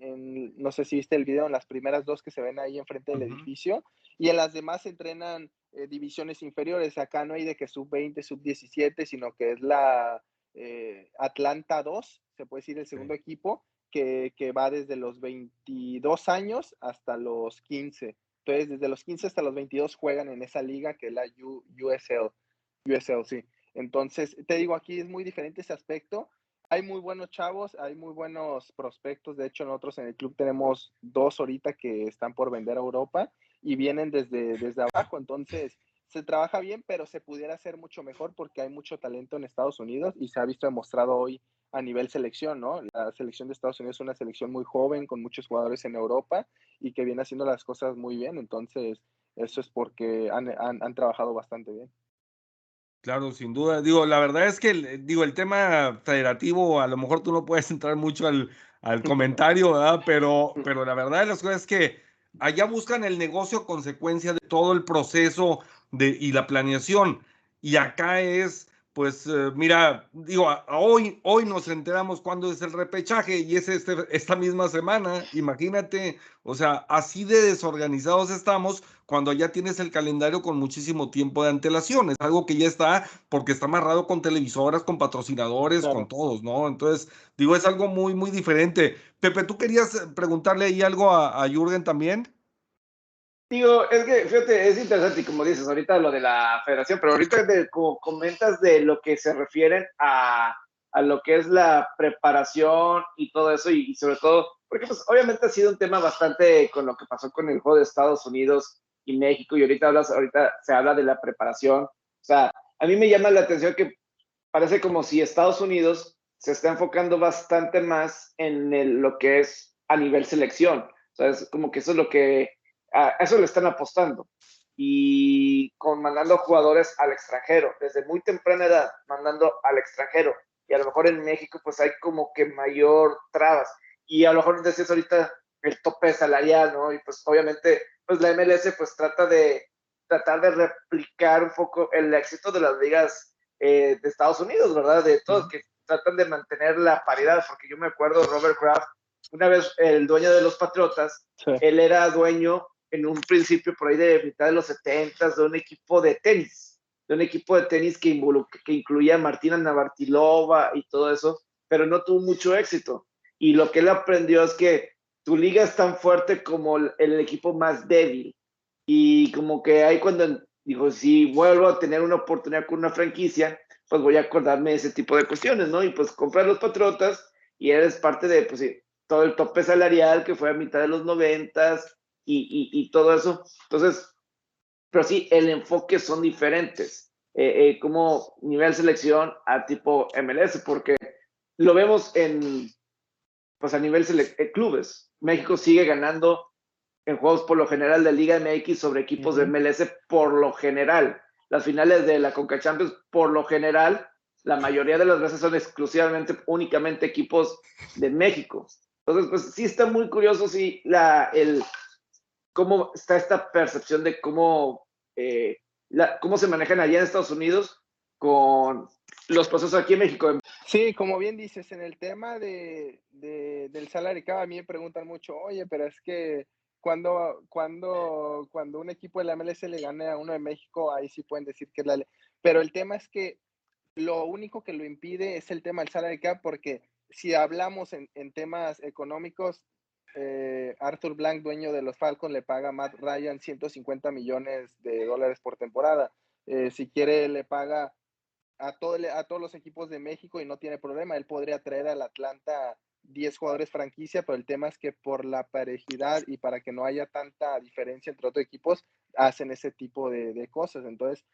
no sé si viste el video, en las primeras dos que se ven ahí enfrente del edificio, y en las demás se entrenan eh, divisiones inferiores. Acá no hay de que sub 20, sub 17, sino que es la Atlanta 2, se puede decir el segundo equipo, que, va desde los 22 años hasta los 15. Entonces, desde los 15 hasta los 22 juegan en esa liga que es la USL. USL, sí. Entonces, te digo, aquí es muy diferente ese aspecto. Hay muy buenos chavos, hay muy buenos prospectos. De hecho, nosotros en el club tenemos dos ahorita que están por vender a Europa y vienen desde, desde abajo. Entonces, se trabaja bien, pero se pudiera hacer mucho mejor porque hay mucho talento en Estados Unidos y se ha visto demostrado hoy a nivel selección, ¿no? La selección de Estados Unidos es una selección muy joven, con muchos jugadores en Europa y que viene haciendo las cosas muy bien. Entonces, eso es porque han, han, trabajado bastante bien. Claro, sin duda. Digo, la verdad es que digo, el tema federativo, a lo mejor tú no puedes entrar mucho al, al comentario, ¿verdad? Pero, pero la verdad las cosas es que allá buscan el negocio consecuencia de todo el proceso de, y la planeación. Y acá es pues eh, mira, digo, hoy, hoy nos enteramos cuándo es el repechaje y es este, esta misma semana, imagínate, o sea, así de desorganizados estamos cuando ya tienes el calendario con muchísimo tiempo de antelación, es algo que ya está porque está amarrado con televisoras, con patrocinadores, con todos, ¿no? Entonces, digo, es algo muy, muy diferente. Pepe, ¿tú querías preguntarle ahí algo a, a Jürgen también? Digo, es que, fíjate, es interesante, y como dices, ahorita lo de la federación, pero ahorita como comentas de lo que se refieren a, a lo que es la preparación y todo eso, y, sobre todo, porque pues obviamente ha sido un tema bastante con lo que pasó con el juego de Estados Unidos y México, y ahorita, hablas, ahorita se habla de la preparación. O sea, a mí me llama la atención que parece como si Estados Unidos se está enfocando bastante más en lo que es a nivel selección. O sea, es como que eso es lo que a eso le están apostando. Y con mandando jugadores al extranjero, desde muy temprana edad, mandando al extranjero. Y a lo mejor en México pues hay como que mayor trabas. Y a lo mejor decías ahorita el tope salarial, ¿no? Y pues obviamente pues la MLS pues trata de tratar de replicar un poco el éxito de las ligas eh, de Estados Unidos, ¿verdad? De todos, que tratan de mantener la paridad, porque yo me acuerdo, Robert Kraft, una vez el dueño de los Patriotas, él era dueño en un principio por ahí de mitad de los 70 de un equipo de tenis, de un equipo de tenis que, que incluía a Martina Navratilova y todo eso, pero no tuvo mucho éxito. Y lo que él aprendió es que tu liga es tan fuerte como el, el equipo más débil. Y como que ahí cuando dijo, si vuelvo a tener una oportunidad con una franquicia, pues voy a acordarme de ese tipo de cuestiones, ¿no? Y pues comprar los Patriotas y eres parte de, pues sí, todo el tope salarial que fue a mitad de los noventas y, y, todo eso. Entonces, pero sí, el enfoque son diferentes, eh, eh, como nivel selección a tipo MLS, porque lo vemos en, pues a nivel eh, clubes. México sigue ganando en juegos por lo general de Liga MX sobre equipos de MLS por lo general. Las finales de la Conca Champions por lo general, la mayoría de las veces son exclusivamente, únicamente equipos de México. Entonces, pues sí está muy curioso, sí, la, el, cómo está esta percepción de cómo, eh, la, cómo se manejan allá en Estados Unidos con los procesos aquí en México. Sí, como bien dices, en el tema de, del salario a mí me preguntan mucho, oye, pero es que cuando, cuando, cuando un equipo de la MLS le gane a uno de México, ahí sí pueden decir que es la... Pero el tema es que lo único que lo impide es el tema del salary cap, porque si hablamos en, en temas económicos, eh, Arthur Blank, dueño de los Falcons, le paga a Matt Ryan 150 millones de dólares por temporada. Eh, si quiere, le paga a, todo, a todos los equipos de México y no tiene problema. Él podría traer al Atlanta 10 jugadores franquicia, pero el tema es que por la parejidad y para que no haya tanta diferencia entre otros equipos, hacen ese tipo de, de cosas. Entonces,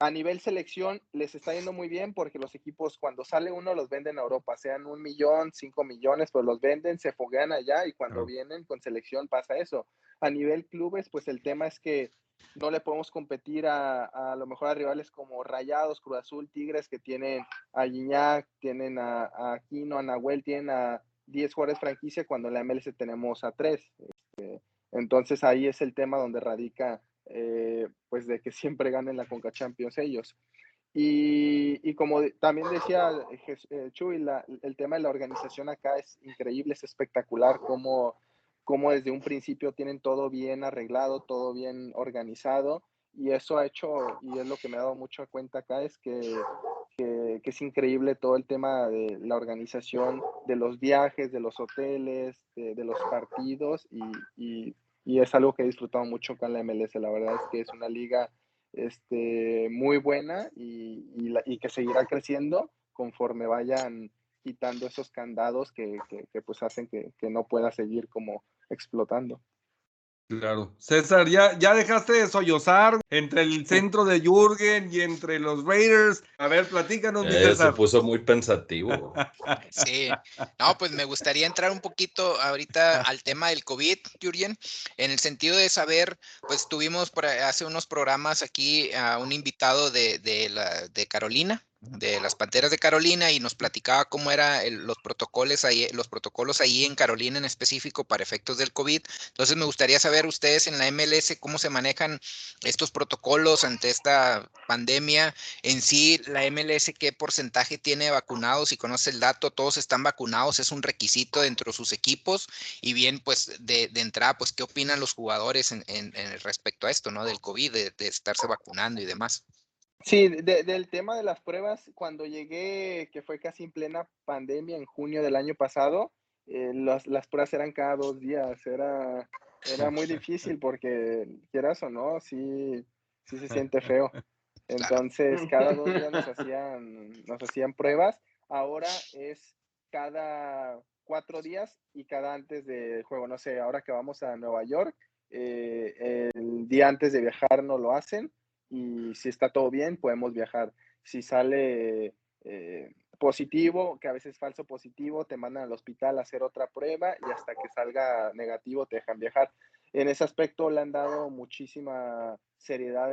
a nivel selección les está yendo muy bien porque los equipos cuando sale uno los venden a Europa, sean un millón, cinco millones, pues los venden, se foguean allá y cuando vienen con selección pasa eso. A nivel clubes, pues el tema es que no le podemos competir a, a, lo mejor a rivales como Rayados, Cruz Azul, Tigres, que tienen a Guiñac, tienen a, a Aquino, a Nahuel, tienen a 10 jugadores franquicia cuando en la MLS tenemos a 3. Este, entonces ahí es el tema donde radica eh, pues de que siempre ganen la Conca Champions ellos. Y, como también decía eh, Chuy, el tema de la organización acá es increíble, es espectacular, como, como desde un principio tienen todo bien arreglado, todo bien organizado, y eso ha hecho, y es lo que me ha dado mucho cuenta acá, es que, que, es increíble todo el tema de la organización de los viajes, de los hoteles, de, los partidos, y y es algo que he disfrutado mucho con la MLS. La verdad es que es una liga este, muy buena y, y, que seguirá creciendo conforme vayan quitando esos candados que, que, que pues hacen que, que no pueda seguir como explotando. Claro. César, ya, ya dejaste de sollozar entre el centro de Jürgen y entre los Raiders. A ver, platícanos, mi eh, Se puso muy pensativo. Sí. No, pues me gustaría entrar un poquito ahorita al tema del COVID, Jürgen, en el sentido de saber, pues tuvimos por hace unos programas aquí a un invitado de, de, la, de Carolina, de las Panteras de Carolina y nos platicaba cómo eran los protocolos ahí, los protocolos ahí en Carolina en específico para efectos del COVID. Entonces me gustaría saber ustedes en la MLS cómo se manejan estos protocolos ante esta pandemia. En sí, la MLS qué porcentaje tiene vacunados, si conoce el dato, todos están vacunados, es un requisito dentro de sus equipos. Y bien, pues de, de entrada, pues qué opinan los jugadores en, en, en, respecto a esto, ¿no? Del COVID, de, de estarse vacunando y demás. Sí, de, del tema de las pruebas, cuando llegué, que fue casi en plena pandemia en junio del año pasado, eh, las, las pruebas eran cada dos días, era, era muy difícil porque, quieras o no, sí, sí se siente feo. Entonces, cada dos días nos hacían, nos hacían pruebas. Ahora es cada cuatro días y cada antes del juego. No sé, ahora que vamos a Nueva York, eh, el día antes de viajar no lo hacen y si está todo bien, podemos viajar. Si sale eh, positivo, que a veces es falso positivo, te mandan al hospital a hacer otra prueba y hasta que salga negativo te dejan viajar. en ese aspecto le han dado muchísima seriedad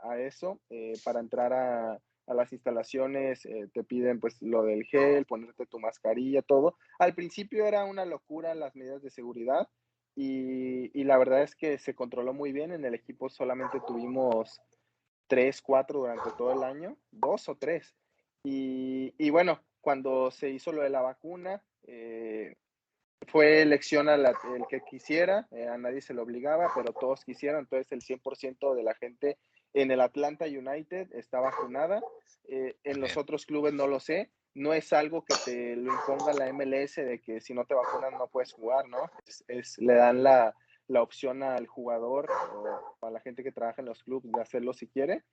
a, eso. para entrar a, a las instalaciones te piden pues lo del gel, ponerte tu mascarilla, todo. Al principio era una locura las medidas de seguridad y, y, la verdad es que se controló muy bien. En el equipo solamente tuvimos tres, cuatro durante todo el año, dos o tres. Y, y bueno, cuando se hizo lo de la vacuna, eh, fue elección a el que quisiera, eh, a nadie se lo obligaba, pero todos quisieron, entonces el 100% de la gente en el Atlanta United está vacunada, eh, en los otros clubes no lo sé, no es algo que te lo imponga la MLS de que si no te vacunan no puedes jugar, ¿no? Es, le dan la, la, opción al jugador o a la gente que trabaja en los clubes de hacerlo si quiere.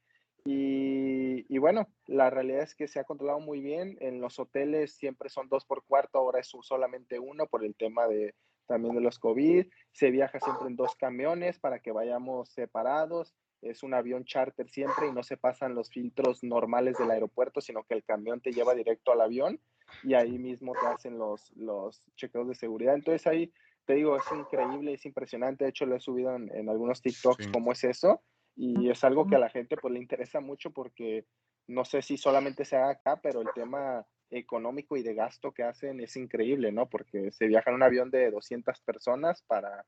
Y, bueno, la realidad es que se ha controlado muy bien. En los hoteles siempre son dos por cuarto, ahora es solamente uno por el tema de también de los COVID. Se viaja siempre en dos camiones para que vayamos separados es un avión charter siempre y no se pasan los filtros normales del aeropuerto, sino que el camión te lleva directo al avión y ahí mismo te hacen los, los chequeos de seguridad. Entonces ahí te digo, es increíble, es impresionante. De hecho, lo he subido en, algunos TikToks cómo es eso y es algo que a la gente pues le interesa mucho porque no sé si solamente se haga acá, pero el tema económico y de gasto que hacen es increíble, ¿no? Porque se viaja en un avión de 200 personas para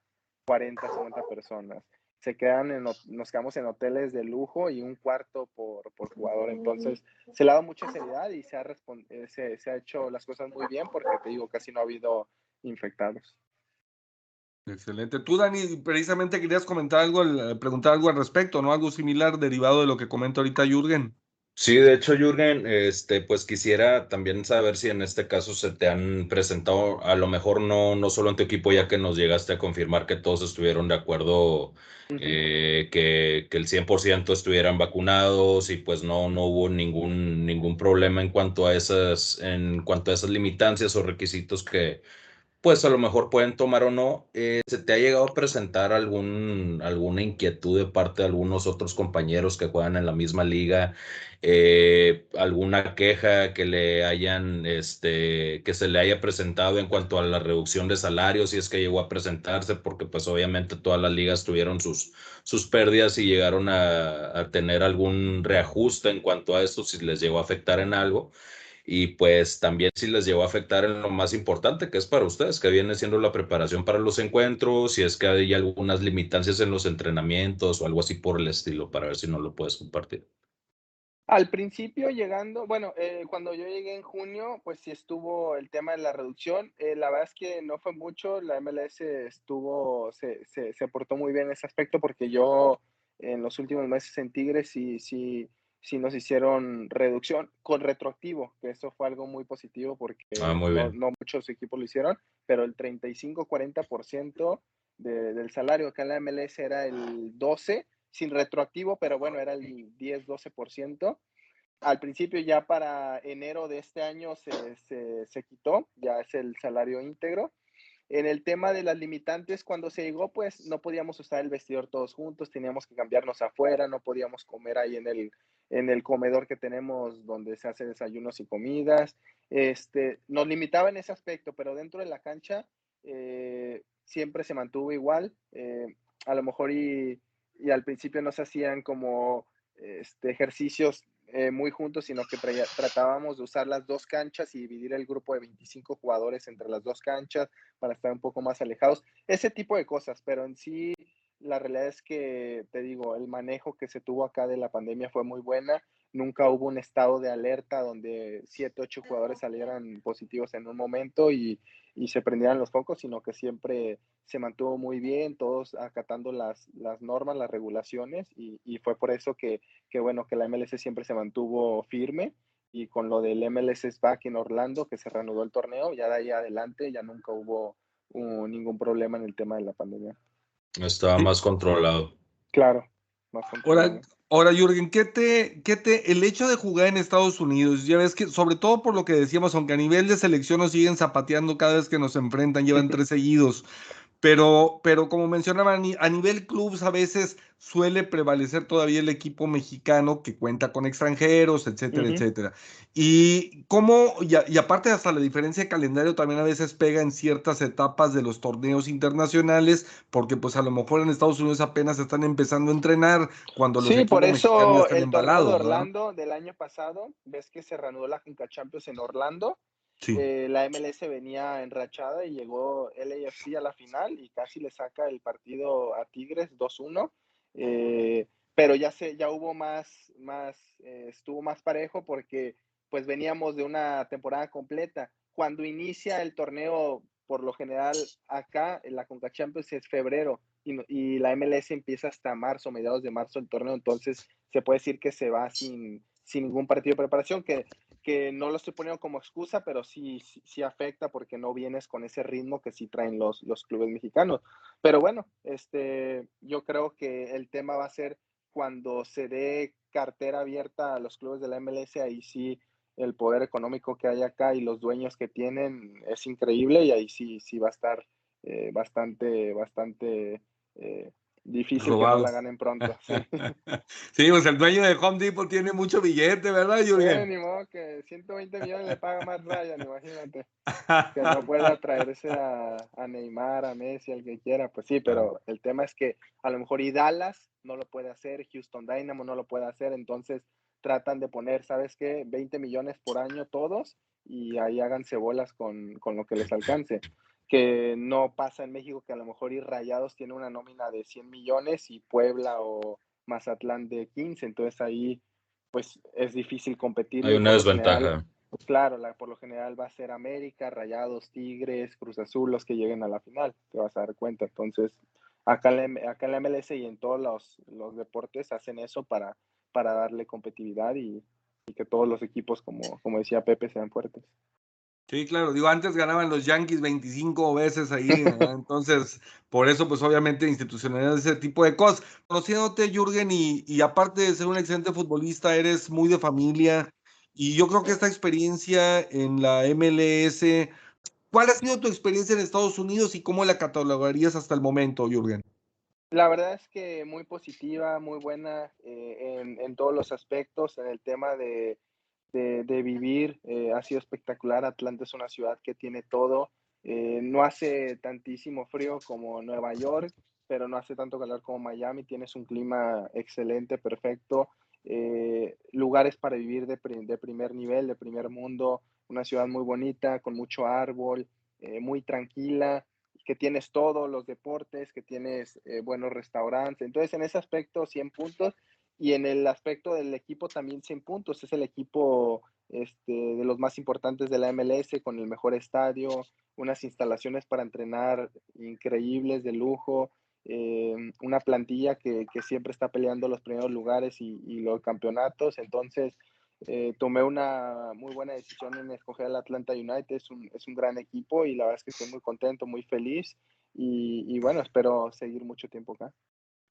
40, 50 personas se quedan en, nos quedamos en hoteles de lujo y un cuarto por, por jugador. Entonces, se le ha dado mucha seriedad y se ha, eh, se, se, ha hecho las cosas muy bien porque te digo, casi no ha habido infectados. Excelente. Tú, Dani, precisamente querías comentar algo, preguntar algo al respecto, ¿no? Algo similar derivado de lo que comenta ahorita Jürgen. Sí, de hecho, Jürgen, este, pues quisiera también saber si en este caso se te han presentado, a lo mejor no, no solo en tu equipo, ya que nos llegaste a confirmar que todos estuvieron de acuerdo, eh, que, que, el 100% estuvieran vacunados y pues no, no hubo ningún, ningún problema en cuanto a esas, en cuanto a esas limitancias o requisitos que, pues a lo mejor pueden tomar o no. Eh, ¿Se te ha llegado a presentar algún, alguna inquietud de parte de algunos otros compañeros que juegan en la misma liga? Eh, ¿Alguna queja que le hayan, este, que se le haya presentado en cuanto a la reducción de salarios, si es que llegó a presentarse? Porque pues obviamente todas las ligas tuvieron sus, sus pérdidas y llegaron a, a tener algún reajuste en cuanto a esto, si les llegó a afectar en algo y pues también si les llegó a afectar en lo más importante que es para ustedes, que viene siendo la preparación para los encuentros, si es que hay algunas limitancias en los entrenamientos o algo así por el estilo, para ver si no lo puedes compartir. Al principio llegando, bueno, eh, cuando yo llegué en junio, pues sí estuvo el tema de la reducción. Eh, la verdad es que no fue mucho, la MLS estuvo, se, se, se portó muy bien en ese aspecto porque yo en los últimos meses en Tigres sí, sí, si nos hicieron reducción con retroactivo, que eso fue algo muy positivo porque ah, no, muchos equipos lo hicieron, pero el 35-40% de, del salario acá en la MLS era el 12, sin retroactivo, pero bueno, era el 10-12%. Al principio ya para enero de este año se, se, se quitó, ya es el salario íntegro en el tema de las limitantes, cuando se llegó, pues no podíamos usar el vestidor todos juntos, teníamos que cambiarnos afuera, no podíamos comer ahí en el, en el comedor que tenemos donde se hace desayunos y comidas. Este, nos limitaba en ese aspecto, pero dentro de la cancha eh, siempre se mantuvo igual. Eh, a lo mejor y, y, al principio no se hacían como este, ejercicios eh, muy juntos, sino que tratábamos de usar las dos canchas y dividir el grupo de 25 jugadores entre las dos canchas para estar un poco más alejados. Ese tipo de cosas, pero en sí la realidad es que, te digo, el manejo que se tuvo acá de la pandemia fue muy buena. Nunca hubo un estado de alerta donde siete, ocho jugadores salieran positivos en un momento y, y se prendieran los focos, sino que siempre se mantuvo muy bien, todos acatando las, las normas, las regulaciones, y, y fue por eso que, que, bueno, que la MLS siempre se mantuvo firme, y con lo del MLS Back en Orlando, que se reanudó el torneo, ya de ahí adelante ya nunca hubo uh, ningún problema en el tema de la pandemia. Estaba más controlado. Claro, más. Ahora, ahora Jürgen, ¿qué te, qué te, el hecho de jugar en Estados Unidos, ya ves que, sobre todo por lo que decíamos, aunque a nivel de selección nos siguen zapateando cada vez que nos enfrentan, llevan tres seguidos, pero, pero como mencionaba, a nivel clubs a veces suele prevalecer todavía el equipo mexicano que cuenta con extranjeros, etcétera, etcétera. Y cómo, y, aparte hasta la diferencia de calendario también a veces pega en ciertas etapas de los torneos internacionales, porque pues a lo mejor en Estados Unidos apenas están empezando a entrenar cuando los sí, por eso el torneo de Orlando del año pasado, ves que se reanudó la Junca Champions en Orlando, eh, la MLS venía enrachada y llegó LAFC a la final y casi le saca el partido a Tigres 2-1. Eh, pero ya se, ya hubo más, más, eh, estuvo más parejo porque pues veníamos de una temporada completa. Cuando inicia el torneo, por lo general acá en la Conca Champions es febrero y, y, la MLS empieza hasta marzo, mediados de marzo el torneo, entonces se puede decir que se va sin, sin ningún partido de preparación, que que no lo estoy poniendo como excusa, pero sí, sí, afecta porque no vienes con ese ritmo que sí traen los, los clubes mexicanos. Pero bueno, este, yo creo que el tema va a ser cuando se dé cartera abierta a los clubes de la MLS, ahí sí el poder económico que hay acá y los dueños que tienen es increíble y ahí sí, sí va a estar eh, bastante, bastante eh, Difícil que no la ganen pronto. Sí. sí, pues el dueño de Home Depot tiene mucho billete, ¿verdad, Jürgen? Sí, ni modo que 120 millones le paga más Ryan, imagínate. Que no pueda traerse a, a, Neymar, a Messi, al que quiera. Pues sí, pero el tema es que a lo mejor y Dallas no lo puede hacer, Houston Dynamo no lo puede hacer, entonces tratan de poner, ¿sabes qué? 20 millones por año todos y ahí háganse bolas con, con lo que les alcance que no pasa en México, que a lo mejor y Rayados tiene una nómina de 100 millones y Puebla o Mazatlán de 15, entonces ahí pues es difícil competir. Hay una desventaja. Pues, claro, la, por lo general va a ser América, Rayados, Tigres, Cruz Azul los que lleguen a la final, te vas a dar cuenta. Entonces, acá en la, acá en la MLS y en todos los, los deportes hacen eso para, para darle competitividad y, y que todos los equipos, como, como decía Pepe, sean fuertes. Sí, claro, digo, antes ganaban los Yankees 25 veces ahí, entonces, por eso, pues obviamente institucionalidad ese tipo de cosas. Conociéndote, Jürgen, y, y aparte de ser un excelente futbolista, eres muy de familia, y yo creo que esta experiencia en la MLS, ¿cuál ha sido tu experiencia en Estados Unidos y cómo la catalogarías hasta el momento, Jürgen? La verdad es que muy positiva, muy buena eh, en, en todos los aspectos, en el tema de de, vivir. Eh, ha sido espectacular. Atlanta es una ciudad que tiene todo. Eh, no hace tantísimo frío como Nueva York, pero no hace tanto calor como Miami. Tienes un clima excelente, perfecto. Eh, lugares para vivir de, primer nivel, de primer mundo. Una ciudad muy bonita, con mucho árbol, muy tranquila, que tienes todos los deportes, que tienes buenos restaurantes. Entonces, en ese aspecto, 100 puntos. Y en el aspecto del equipo también 100 puntos. Es el equipo este, de los más importantes de la MLS con el mejor estadio, unas instalaciones para entrenar increíbles, de lujo, eh, una plantilla que, que, siempre está peleando los primeros lugares y, los campeonatos. Entonces, eh, tomé una muy buena decisión en escoger al Atlanta United. Es un, es un gran equipo y la verdad es que estoy muy contento, muy feliz. Y bueno, espero seguir mucho tiempo acá.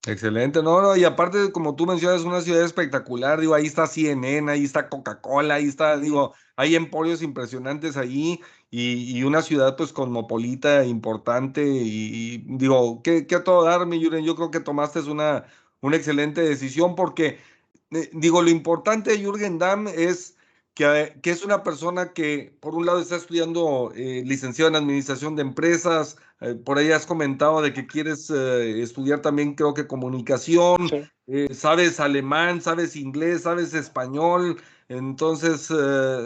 Excelente, no, no, y aparte, como tú mencionas, una ciudad espectacular, digo, ahí está CNN, ahí está Coca-Cola, ahí está, digo, hay emporios impresionantes ahí y, y una ciudad pues cosmopolita, importante y, digo, ¿qué, qué a todo dar, mi Yuren? Yo creo que tomaste una, una excelente decisión porque, eh, digo, lo importante de Jürgen Damm es que, que, es una persona que, por un lado, está estudiando eh, licenciado en Administración de Empresas, eh, por ahí has comentado de que quieres eh, estudiar también, creo que comunicación, sabes alemán, sabes inglés, sabes español, entonces,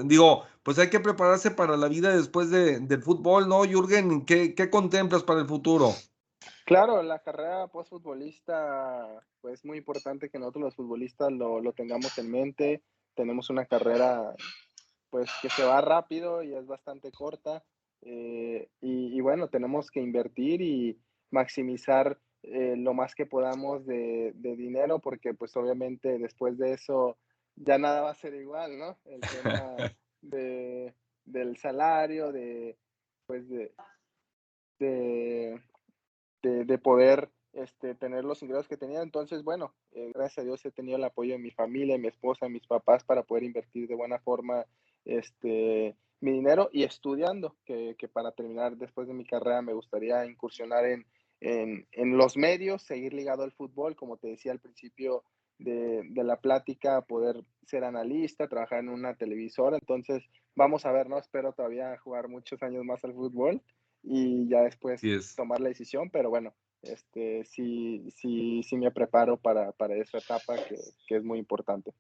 digo, pues hay que prepararse para la vida después de, del fútbol, ¿no, Jürgen? ¿Qué, ¿Qué contemplas para el futuro? Claro, la carrera postfutbolista, pues es muy importante que nosotros los futbolistas lo, lo tengamos en mente tenemos una carrera pues que se va rápido y es bastante corta. Eh, y, bueno, tenemos que invertir y maximizar eh, lo más que podamos de, dinero porque pues obviamente después de eso ya nada va a ser igual, ¿no? El tema de, del salario, de pues de, de, de poder este, tener los ingresos que tenía. Entonces, bueno, eh, gracias a Dios he tenido el apoyo de mi familia, de mi esposa, de mis papás para poder invertir de buena forma este, mi dinero y estudiando, que, que, para terminar después de mi carrera me gustaría incursionar en, en, en, los medios, seguir ligado al fútbol, como te decía al principio de, de, la plática, poder ser analista, trabajar en una televisora. Entonces, vamos a ver, ¿no? Espero todavía jugar muchos años más al fútbol y ya después tomar la decisión, pero bueno, este, sí, sí, sí me preparo para, para esa etapa que, que es muy importante.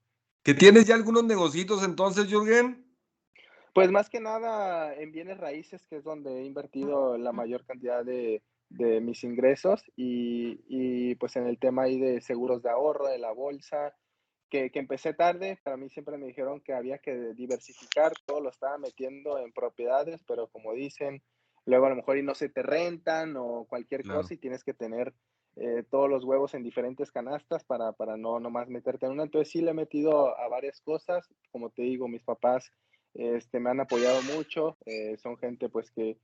¿Que tienes ya algunos negocios entonces, Jürgen? Pues más que nada en bienes raíces, que es donde he invertido la mayor cantidad de, de mis ingresos y, y, pues en el tema ahí de seguros de ahorro, de la bolsa, que, que, empecé tarde, para mí siempre me dijeron que había que diversificar, todo lo estaba metiendo en propiedades, pero como dicen, luego a lo mejor y no se te rentan o cualquier cosa y tienes que tener eh, todos los huevos en diferentes canastas para, para no nomás meterte en una. Entonces sí le he metido a varias cosas, como te digo, mis papás este, me han apoyado mucho, eh, son gente pues que,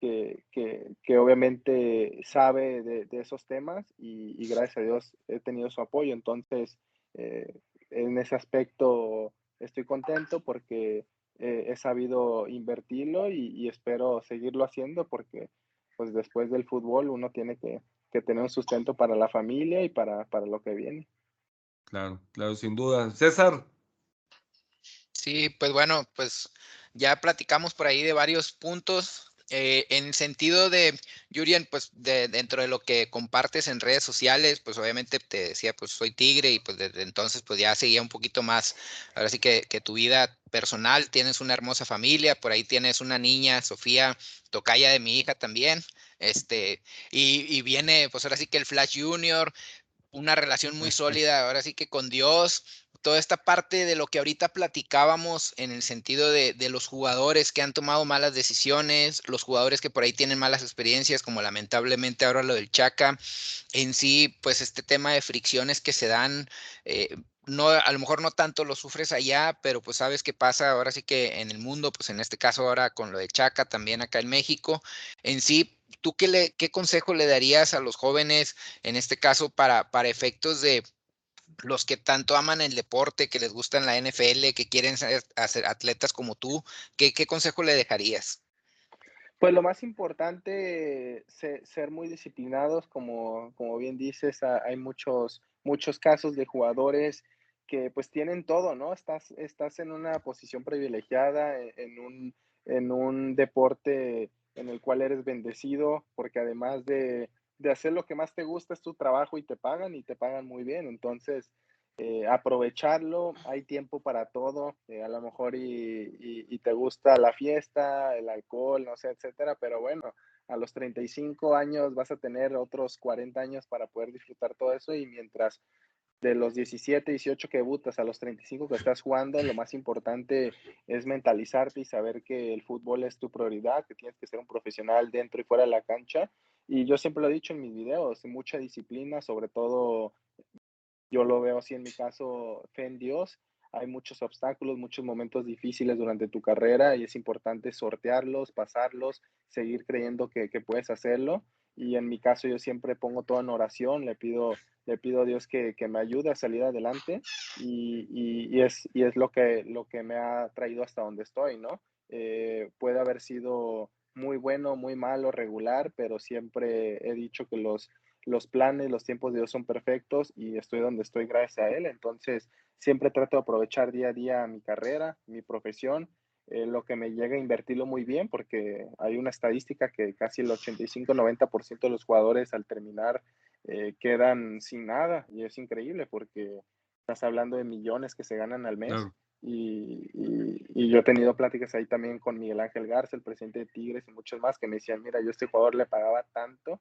que, que, que obviamente sabe de, esos temas y, y, gracias a Dios he tenido su apoyo. Entonces, eh, en ese aspecto estoy contento porque eh, he sabido invertirlo y, y, espero seguirlo haciendo porque pues después del fútbol uno tiene que, que, tener un sustento para la familia y para, para lo que viene. Claro, claro, sin duda. César. Sí, pues bueno, pues ya platicamos por ahí de varios puntos. Eh, en sentido de, Yurian, pues de, dentro de lo que compartes en redes sociales, pues obviamente te decía, pues soy tigre y pues desde entonces pues ya seguía un poquito más, ahora sí que, que tu vida personal, tienes una hermosa familia, por ahí tienes una niña, Sofía, tocaya de mi hija también, este, y, y viene pues ahora sí que el Flash Junior, una relación muy sólida, ahora sí que con Dios, toda esta parte de lo que ahorita platicábamos en el sentido de, de, los jugadores que han tomado malas decisiones, los jugadores que por ahí tienen malas experiencias, como lamentablemente ahora lo del Chaca, en sí, pues este tema de fricciones que se dan, eh, no, a lo mejor no tanto lo sufres allá, pero pues sabes qué pasa ahora sí que en el mundo, pues en este caso ahora con lo de Chaca, también acá en México, en sí, ¿tú qué, le, qué consejo le darías a los jóvenes, en este caso, para, para efectos de los que tanto aman el deporte, que les gustan la NFL, que quieren ser, hacer atletas como tú, ¿qué, ¿qué, consejo le dejarías? Pues lo más importante, ser, ser muy disciplinados, como, como bien dices, hay muchos, muchos casos de jugadores que pues tienen todo, ¿no? Estás, estás en una posición privilegiada, en, en un, en un deporte en el cual eres bendecido, porque además de, de hacer lo que más te gusta es tu trabajo y te pagan y te pagan muy bien. Entonces, eh, aprovecharlo, hay tiempo para todo, eh, a lo mejor y, y, y, te gusta la fiesta, el alcohol, no sé, etcétera, pero bueno, a los 35 años vas a tener otros 40 años para poder disfrutar todo eso y mientras de los 17, 18 que debutas a los 35 que estás jugando, lo más importante es mentalizarte y saber que el fútbol es tu prioridad, que tienes que ser un profesional dentro y fuera de la cancha y yo siempre lo he dicho en mis videos, mucha disciplina, sobre todo yo lo veo así en mi caso, fe en Dios. Hay muchos obstáculos, muchos momentos difíciles durante tu carrera y es importante sortearlos, pasarlos, seguir creyendo que, que puedes hacerlo. Y en mi caso yo siempre pongo todo en oración, le pido, le pido a Dios que, que me ayude a salir adelante y, y, es, y es lo que, lo que me ha traído hasta donde estoy, ¿no? Eh, puede haber sido muy bueno, muy malo, regular, pero siempre he dicho que los, los planes, los tiempos de Dios son perfectos y estoy donde estoy gracias a Él. Entonces, siempre trato de aprovechar día a día mi carrera, mi profesión, eh, lo que me llega a invertirlo muy bien, porque hay una estadística que casi el 85-90% de los jugadores al terminar eh, quedan sin nada y es increíble porque estás hablando de millones que se ganan al mes. Y, y, y, yo he tenido pláticas ahí también con Miguel Ángel Garza, el presidente de Tigres y muchos más que me decían, mira, yo a este jugador le pagaba tanto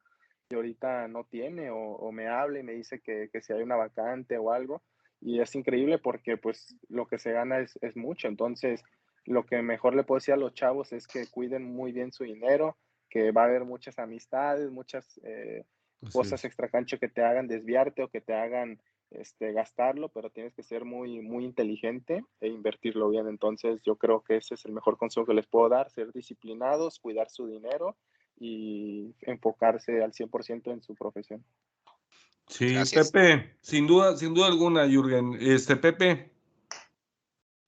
y ahorita no tiene o, o me habla y me dice que, que, si hay una vacante o algo. Y es increíble porque pues lo que se gana es, es mucho. Entonces, lo que mejor le puedo decir a los chavos es que cuiden muy bien su dinero, que va a haber muchas amistades, muchas eh, cosas extra cancho que te hagan desviarte o que te hagan este, gastarlo, pero tienes que ser muy, muy inteligente e invertirlo bien. Entonces, yo creo que ese es el mejor consejo que les puedo dar, ser disciplinados, cuidar su dinero y enfocarse al 100% en su profesión. Sí, Gracias. Pepe, sin duda, sin duda alguna, Jürgen. Este, Pepe.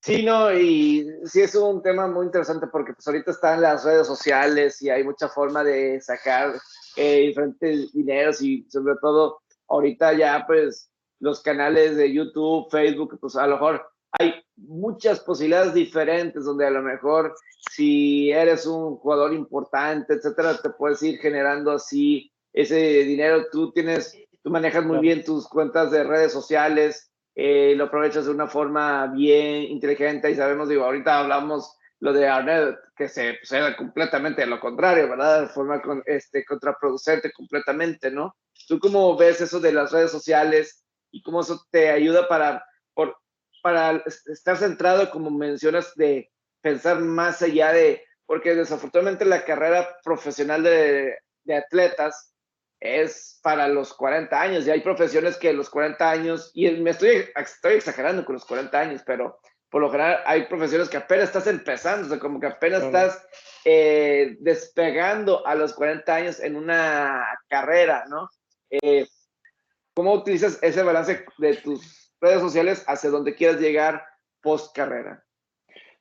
Sí, no, y sí es un tema muy interesante porque pues ahorita están las redes sociales y hay mucha forma de sacar eh, diferentes dineros y sobre todo ahorita ya pues los canales de YouTube, Facebook, pues a lo mejor hay muchas posibilidades diferentes donde a lo mejor si eres un jugador importante, etcétera, te puedes ir generando así ese dinero. Tú tienes, tú manejas muy bien tus cuentas de redes sociales, eh, lo aprovechas de una forma bien inteligente y sabemos, digo, ahorita hablamos lo de Arnett, que se pues, era completamente lo contrario, ¿verdad? De forma con, este, contraproducente completamente, ¿no? ¿Tú cómo ves eso de las redes sociales y cómo eso te ayuda para, por, para estar centrado, como mencionas, de pensar más allá de, porque desafortunadamente la carrera profesional de, de atletas es para los 40 años y hay profesiones que los 40 años, y me estoy, estoy exagerando con los 40 años, pero por lo general hay profesiones que apenas estás empezando, o sea, como que apenas estás eh, despegando a los 40 años en una carrera, ¿no? Eh, ¿Cómo utilizas ese balance de tus redes sociales hacia donde quieras llegar post carrera?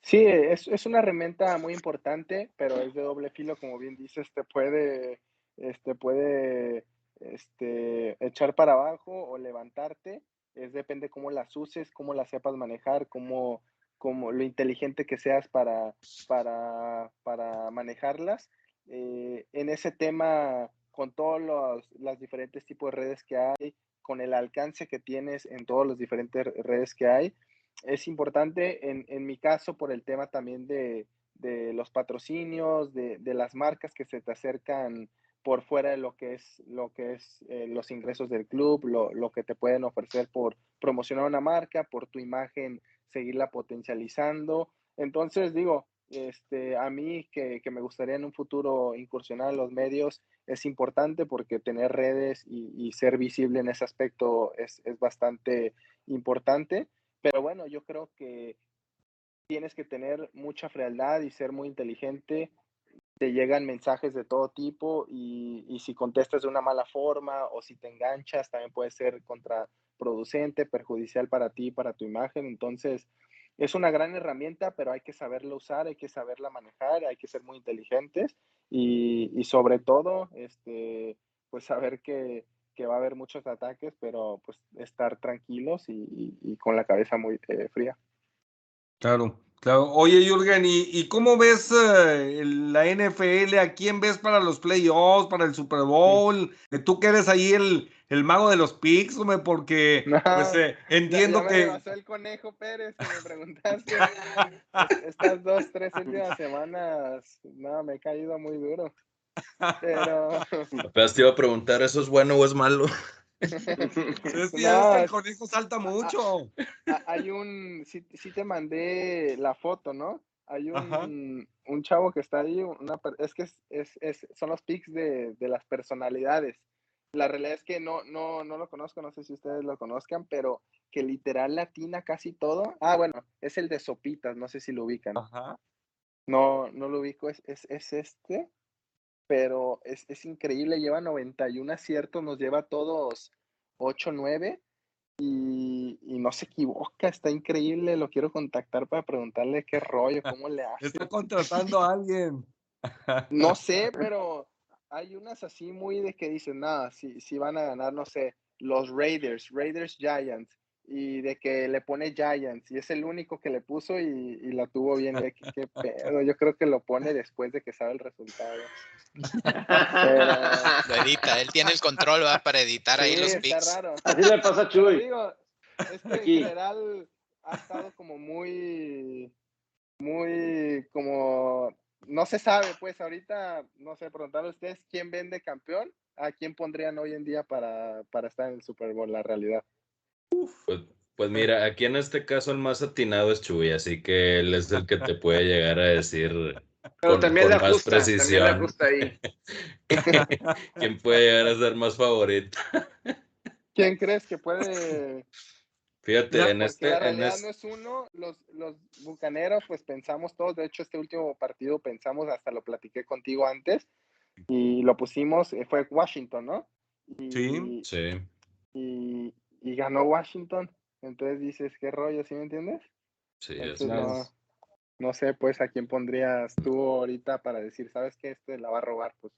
Sí, es, es, una herramienta muy importante, pero es de doble filo, como bien dices, te puede, este, puede este, echar para abajo o levantarte es depende cómo las uses, cómo las sepas manejar, cómo, cómo lo inteligente que seas para, para, para manejarlas. Eh, en ese tema, con todos los, los diferentes tipos de redes que hay, con el alcance que tienes en todas las diferentes redes que hay, es importante, en, mi caso, por el tema también de, los patrocinios, de, las marcas que se te acercan por fuera de lo que es, eh, los ingresos del club, lo, que te pueden ofrecer por promocionar una marca, por tu imagen, seguirla potencializando. Entonces, digo, este, a mí que, que me gustaría en un futuro incursionar en los medios es importante porque tener redes y, y ser visible en ese aspecto es, es bastante importante. Pero bueno, yo creo que tienes que tener mucha frialdad y ser muy inteligente te llegan mensajes de todo tipo y, y, si contestas de una mala forma o si te enganchas, también puede ser contraproducente, perjudicial para ti, para tu imagen. Entonces, es una gran herramienta, pero hay que saberla usar, hay que saberla manejar, hay que ser muy inteligentes y, y sobre todo, este, pues saber que, que, va a haber muchos ataques, pero pues estar tranquilos y, y con la cabeza muy eh, fría. Claro. Claro. Oye, Jürgen, ¿y, y cómo ves eh, la NFL? ¿A quién ves para los playoffs, para el Super Bowl? Sí. Tú que eres ahí el, el mago de los picks, hombre, porque no, pues, eh, entiendo ya, ya me que. el conejo Pérez, que me preguntaste. estas dos, tres últimas semanas, no, me he caído muy duro. Pero. Apenas te iba a preguntar, ¿eso es bueno o es malo? Es que no, el conejo salta mucho. Hay un, sí, sí, te mandé la foto, ¿no? Hay un, un chavo que está ahí, una, es que es, es, es, son los pics de, de, las personalidades. La realidad es que no, no, no lo conozco, no sé si ustedes lo conozcan, pero que literal latina casi todo. Ah, bueno, es el de Sopitas, no sé si lo ubican. Ajá. No, no lo ubico, es, es, es este pero es, es, increíble, lleva 91 aciertos, nos lleva a todos 8, 9 y, y, no se equivoca, está increíble, lo quiero contactar para preguntarle qué rollo, cómo le hace. Está contratando a alguien. No sé, pero hay unas así muy de que dicen, nada, si, si van a ganar, no sé, los Raiders, Raiders Giants, y de que le pone Giants y es el único que le puso y, y la tuvo bien. De que, qué pedo. Yo creo que lo pone después de que sabe el resultado. Pero... Lo edita, él tiene el control ¿va? para editar sí, ahí los picks. Raro. Así le pasa a Chuy. Digo, es que Aquí. en general ha estado como muy, muy como, no se sabe, pues ahorita, no sé, preguntarle a ustedes quién vende campeón, a quién pondrían hoy en día para, para estar en el Super Bowl, la realidad. Pues, pues, mira, aquí en este caso el más atinado es Chuy, así que él es el que te puede llegar a decir Pero con, también con más gusta, precisión. Ahí. ¿Quién puede llegar a ser más favorito? ¿Quién crees que puede? Fíjate, ya, en este. La realidad en es... no es uno, los, los bucaneros, pues pensamos todos, de hecho, este último partido pensamos, hasta lo platiqué contigo antes, y lo pusimos, eh, fue Washington, ¿no? Y, sí, sí. Y, y ganó Washington. Entonces dices, ¿qué rollo? ¿Sí me entiendes? Sí, Entonces, no, no, sé, pues, a quién pondrías tú ahorita para decir, ¿sabes qué? Este la va a robar, pues.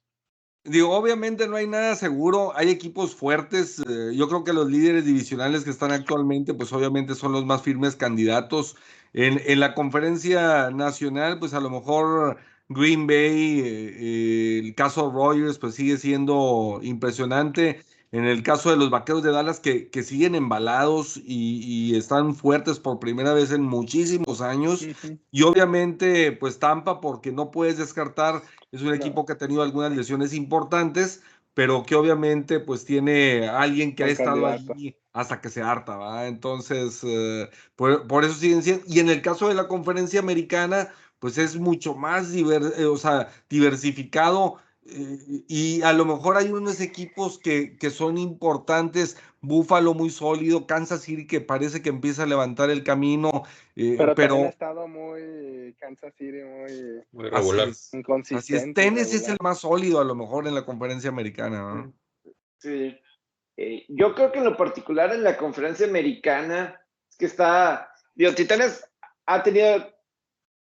Digo, obviamente no hay nada seguro, hay equipos fuertes, eh, yo creo que los líderes divisionales que están actualmente, pues obviamente son los más firmes candidatos. En, en la conferencia nacional, pues a lo mejor Green Bay, eh, el caso Rogers, pues sigue siendo impresionante. En el caso de los Vaqueros de Dallas, que, que siguen embalados y, están fuertes por primera vez en muchísimos años. Y obviamente, pues Tampa, porque no puedes descartar, es un equipo que ha tenido algunas lesiones importantes, pero que obviamente pues tiene alguien que ha estado ahí hasta que se harta, ¿va? Entonces, eh, por, eso siguen siendo. Y en el caso de la conferencia americana, pues es mucho más eh, o sea, diversificado y a lo mejor hay unos equipos que, que son importantes, Búfalo muy sólido, Kansas City que parece que empieza a levantar el camino, eh, pero, pero ha estado muy Kansas City muy, muy regular, así es. Tennessee es el más sólido a lo mejor en la conferencia americana. Sí, eh, yo creo que en lo particular en la conferencia americana es que está, digo, Titanes ha tenido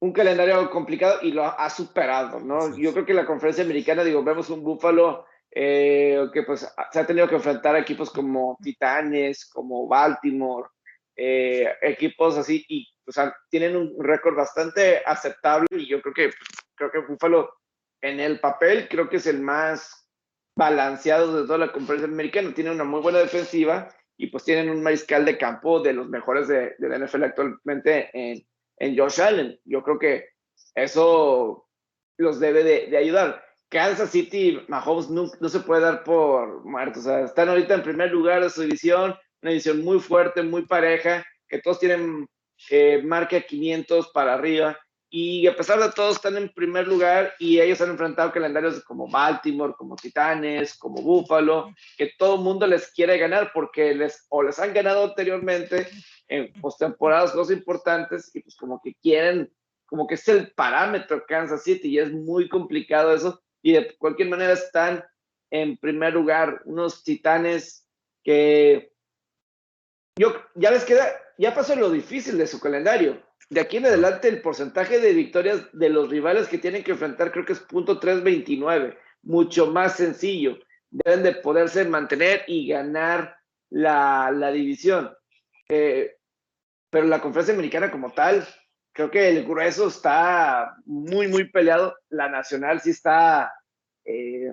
un calendario complicado y lo ha, superado, ¿no? Yo creo que la conferencia americana, digo, vemos un Búfalo eh, que pues se ha tenido que enfrentar a equipos como Titanes, como Baltimore, eh, equipos así, y o sea, tienen un récord bastante aceptable y yo creo que, creo que Búfalo en el papel creo que es el más balanceado de toda la conferencia americana, tiene una muy buena defensiva y pues tienen un mariscal de campo de los mejores de, de la NFL actualmente en, en Josh Allen. Yo creo que eso los debe de, ayudar. Kansas City, Mahomes no, no, se puede dar por muertos. O sea, están ahorita en primer lugar de su división, una división muy fuerte, muy pareja, que todos tienen eh, marca 500 para arriba. Y a pesar de todo, están en primer lugar y ellos han enfrentado calendarios como Baltimore, como Titanes, como Buffalo, que todo el mundo les quiere ganar porque les, o les han ganado anteriormente en postemporadas los importantes y pues como que quieren, como que es el parámetro Kansas City y es muy complicado eso y de cualquier manera están en primer lugar unos titanes que yo ya les queda, ya pasó lo difícil de su calendario. De aquí en adelante el porcentaje de victorias de los rivales que tienen que enfrentar creo que es punto 329, mucho más sencillo. Deben de poderse mantener y ganar la, la división. Eh, pero la conferencia americana como tal, creo que el grueso está muy, muy peleado. La nacional sí está. Eh,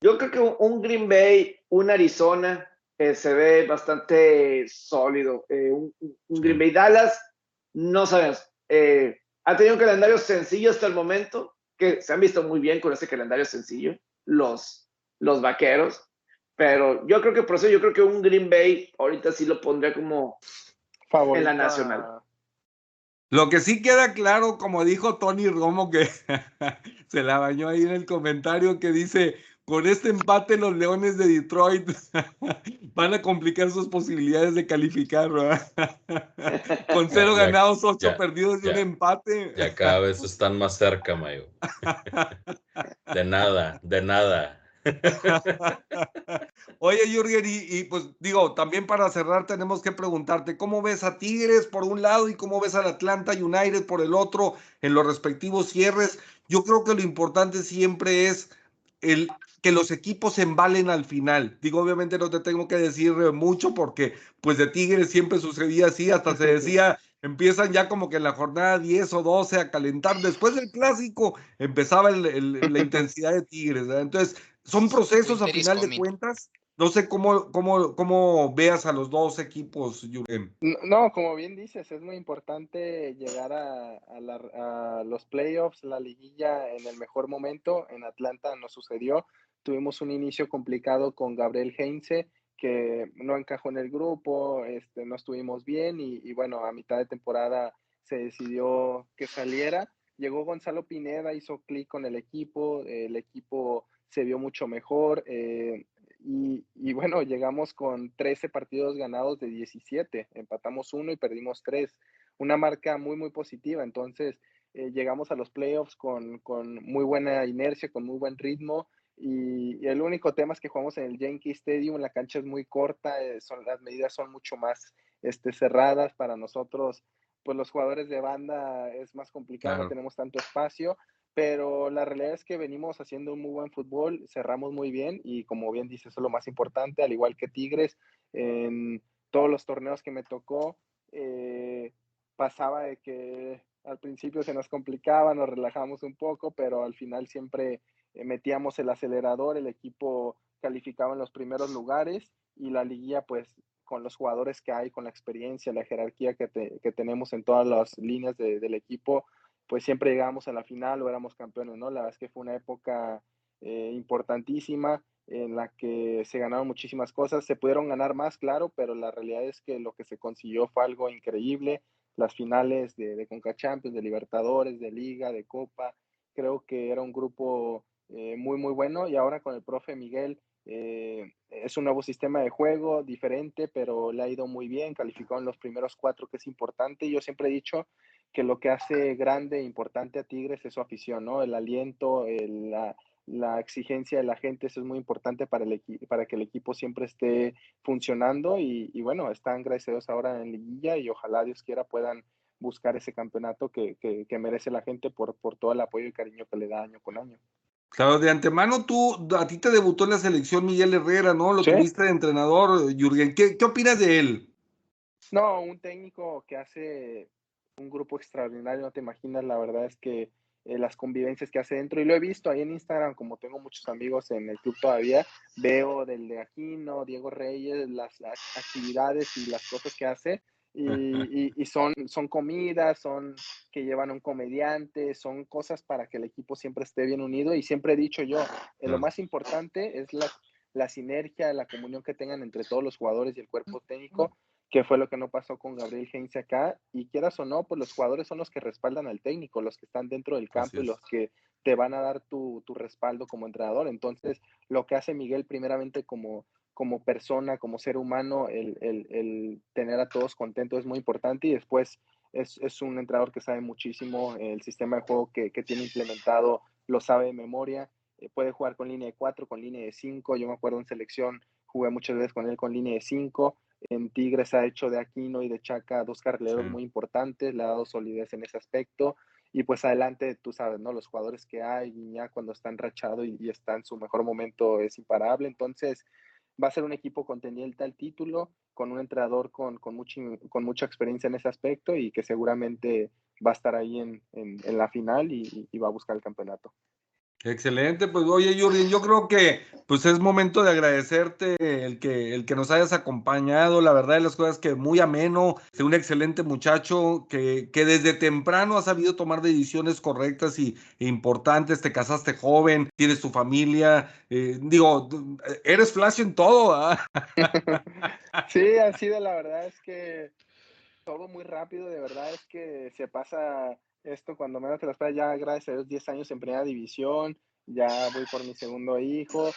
yo creo que un Green Bay, un Arizona, eh, se ve bastante sólido. un, Green Bay Dallas, no sabemos. ha tenido un calendario sencillo hasta el momento, que se han visto muy bien con ese calendario sencillo, los, los vaqueros. Pero yo creo que por eso yo creo que un Green Bay ahorita sí lo pondría como en la nacional. Lo que sí queda claro, como dijo Tony Romo, que se la bañó ahí en el comentario que dice, con este empate los Leones de Detroit van a complicar sus posibilidades de calificar, con cero ganados, ocho perdidos y un empate. Ya cada vez están más cerca, Mayo. de nada, de nada. Oye, Jürgen, y, pues digo, también para cerrar tenemos que preguntarte, ¿cómo ves a Tigres por un lado y cómo ves al Atlanta United por el otro en los respectivos cierres? Yo creo que lo importante siempre es el que los equipos se embalen al final. Digo, obviamente no te tengo que decir mucho porque pues de Tigres siempre sucedía así, hasta se decía, empiezan ya como que en la jornada 10 o 12 a calentar. Después del clásico empezaba la intensidad de Tigres. Entonces, son procesos a final de cuentas. No sé cómo, cómo, cómo veas a los dos equipos, Jürgen. No, como bien dices, es muy importante llegar a, los playoffs, la liguilla en el mejor momento. En Atlanta no sucedió. Tuvimos un inicio complicado con Gabriel Heinze, que no encajó en el grupo, este, no estuvimos bien y, y bueno, a mitad de temporada se decidió que saliera. Llegó Gonzalo Pineda, hizo clic con el equipo, el equipo se vio mucho mejor. Eh, y, bueno, llegamos con 13 partidos ganados de 17, empatamos uno y perdimos tres, una marca muy, muy positiva. Entonces, eh, llegamos a los playoffs con, con, muy buena inercia, con muy buen ritmo. Y, el único tema es que jugamos en el Yankee Stadium, la cancha es muy corta, eh, son, las medidas son mucho más este, cerradas para nosotros. Pues los jugadores de banda es más complicado, no tenemos tanto espacio, pero la realidad es que venimos haciendo un muy buen fútbol, cerramos muy bien y como bien dices, eso es lo más importante, al igual que Tigres, en todos los torneos que me tocó, eh, pasaba de que al principio se nos complicaba, nos relajamos un poco, pero al final siempre eh, metíamos el acelerador, el equipo calificaba en los primeros lugares y la liguilla pues con los jugadores que hay, con la experiencia, la jerarquía que, tenemos en todas las líneas del equipo, pues siempre llegábamos a la final o éramos campeones, ¿no? La verdad es que fue una época eh, importantísima en la que se ganaron muchísimas cosas, se pudieron ganar más, claro, pero la realidad es que lo que se consiguió fue algo increíble, las finales de, de Conca Champions, de Libertadores, de Liga, de Copa, creo que era un grupo eh, muy, muy bueno y ahora con el profe Miguel eh, es un nuevo sistema de juego diferente, pero le ha ido muy bien, calificó en los primeros cuatro, que es importante. Yo siempre he dicho que lo que hace grande e importante a Tigres es su afición, ¿no? El aliento, la, la, exigencia de la gente, eso es muy importante para, el para que el equipo siempre esté funcionando y, y bueno, están gracias ahora en liguilla y ojalá Dios quiera puedan buscar ese campeonato que, que, que merece la gente por, por todo el apoyo y cariño que le da año con año. Claro, de antemano tú, a ti te debutó en la selección Miguel Herrera, ¿no? Lo tuviste de entrenador, Jürgen. ¿Qué, ¿Qué opinas de él? No, un técnico que hace un grupo extraordinario, no te imaginas, la verdad es que eh, las convivencias que hace dentro, y lo he visto ahí en Instagram, como tengo muchos amigos en el club todavía, veo del de Aquino, Diego Reyes, las actividades y las cosas que hace, y, son, son comidas, son que llevan un comediante, son cosas para que el equipo siempre esté bien unido y siempre he dicho yo, eh, lo más importante es la, la sinergia, la comunión que tengan entre todos los jugadores y el cuerpo técnico, que fue lo que no pasó con Gabriel Heinze acá, y quieras o no, pues los jugadores son los que respaldan al técnico, los que están dentro del campo y los que te van a dar tu, tu respaldo como entrenador. Entonces, lo que hace Miguel primeramente como como persona, como ser humano, el, el, el, tener a todos contentos es muy importante y después es, es, un entrenador que sabe muchísimo el sistema de juego que, que tiene implementado, lo sabe de memoria, eh, puede jugar con línea de 4, con línea de 5, yo me acuerdo en selección, jugué muchas veces con él con línea de 5, en Tigres ha hecho de Aquino y de Chaca dos carrileros muy importantes, le ha dado solidez en ese aspecto, y pues adelante, tú sabes, ¿no? Los jugadores que hay, ya cuando está enrachado y, y está en su mejor momento es imparable, entonces va a ser un equipo contendiente al título, con un entrenador con, con, con mucha experiencia en ese aspecto y que seguramente va a estar ahí en, en, la final y, va a buscar el campeonato. Excelente, pues oye Jürgen, yo creo que pues es momento de agradecerte el que, el que nos hayas acompañado, la verdad de las cosas que muy ameno, un excelente muchacho que, que desde temprano ha sabido tomar decisiones correctas y e importantes, te casaste joven, tienes tu familia, eh, digo, eres flash en todo. ¿ah? sí, ha sido la verdad es que todo muy rápido, de verdad es que se pasa esto cuando menos te lo esperas, ya gracias a Dios 10 años en primera división, ya voy por mi segundo hijo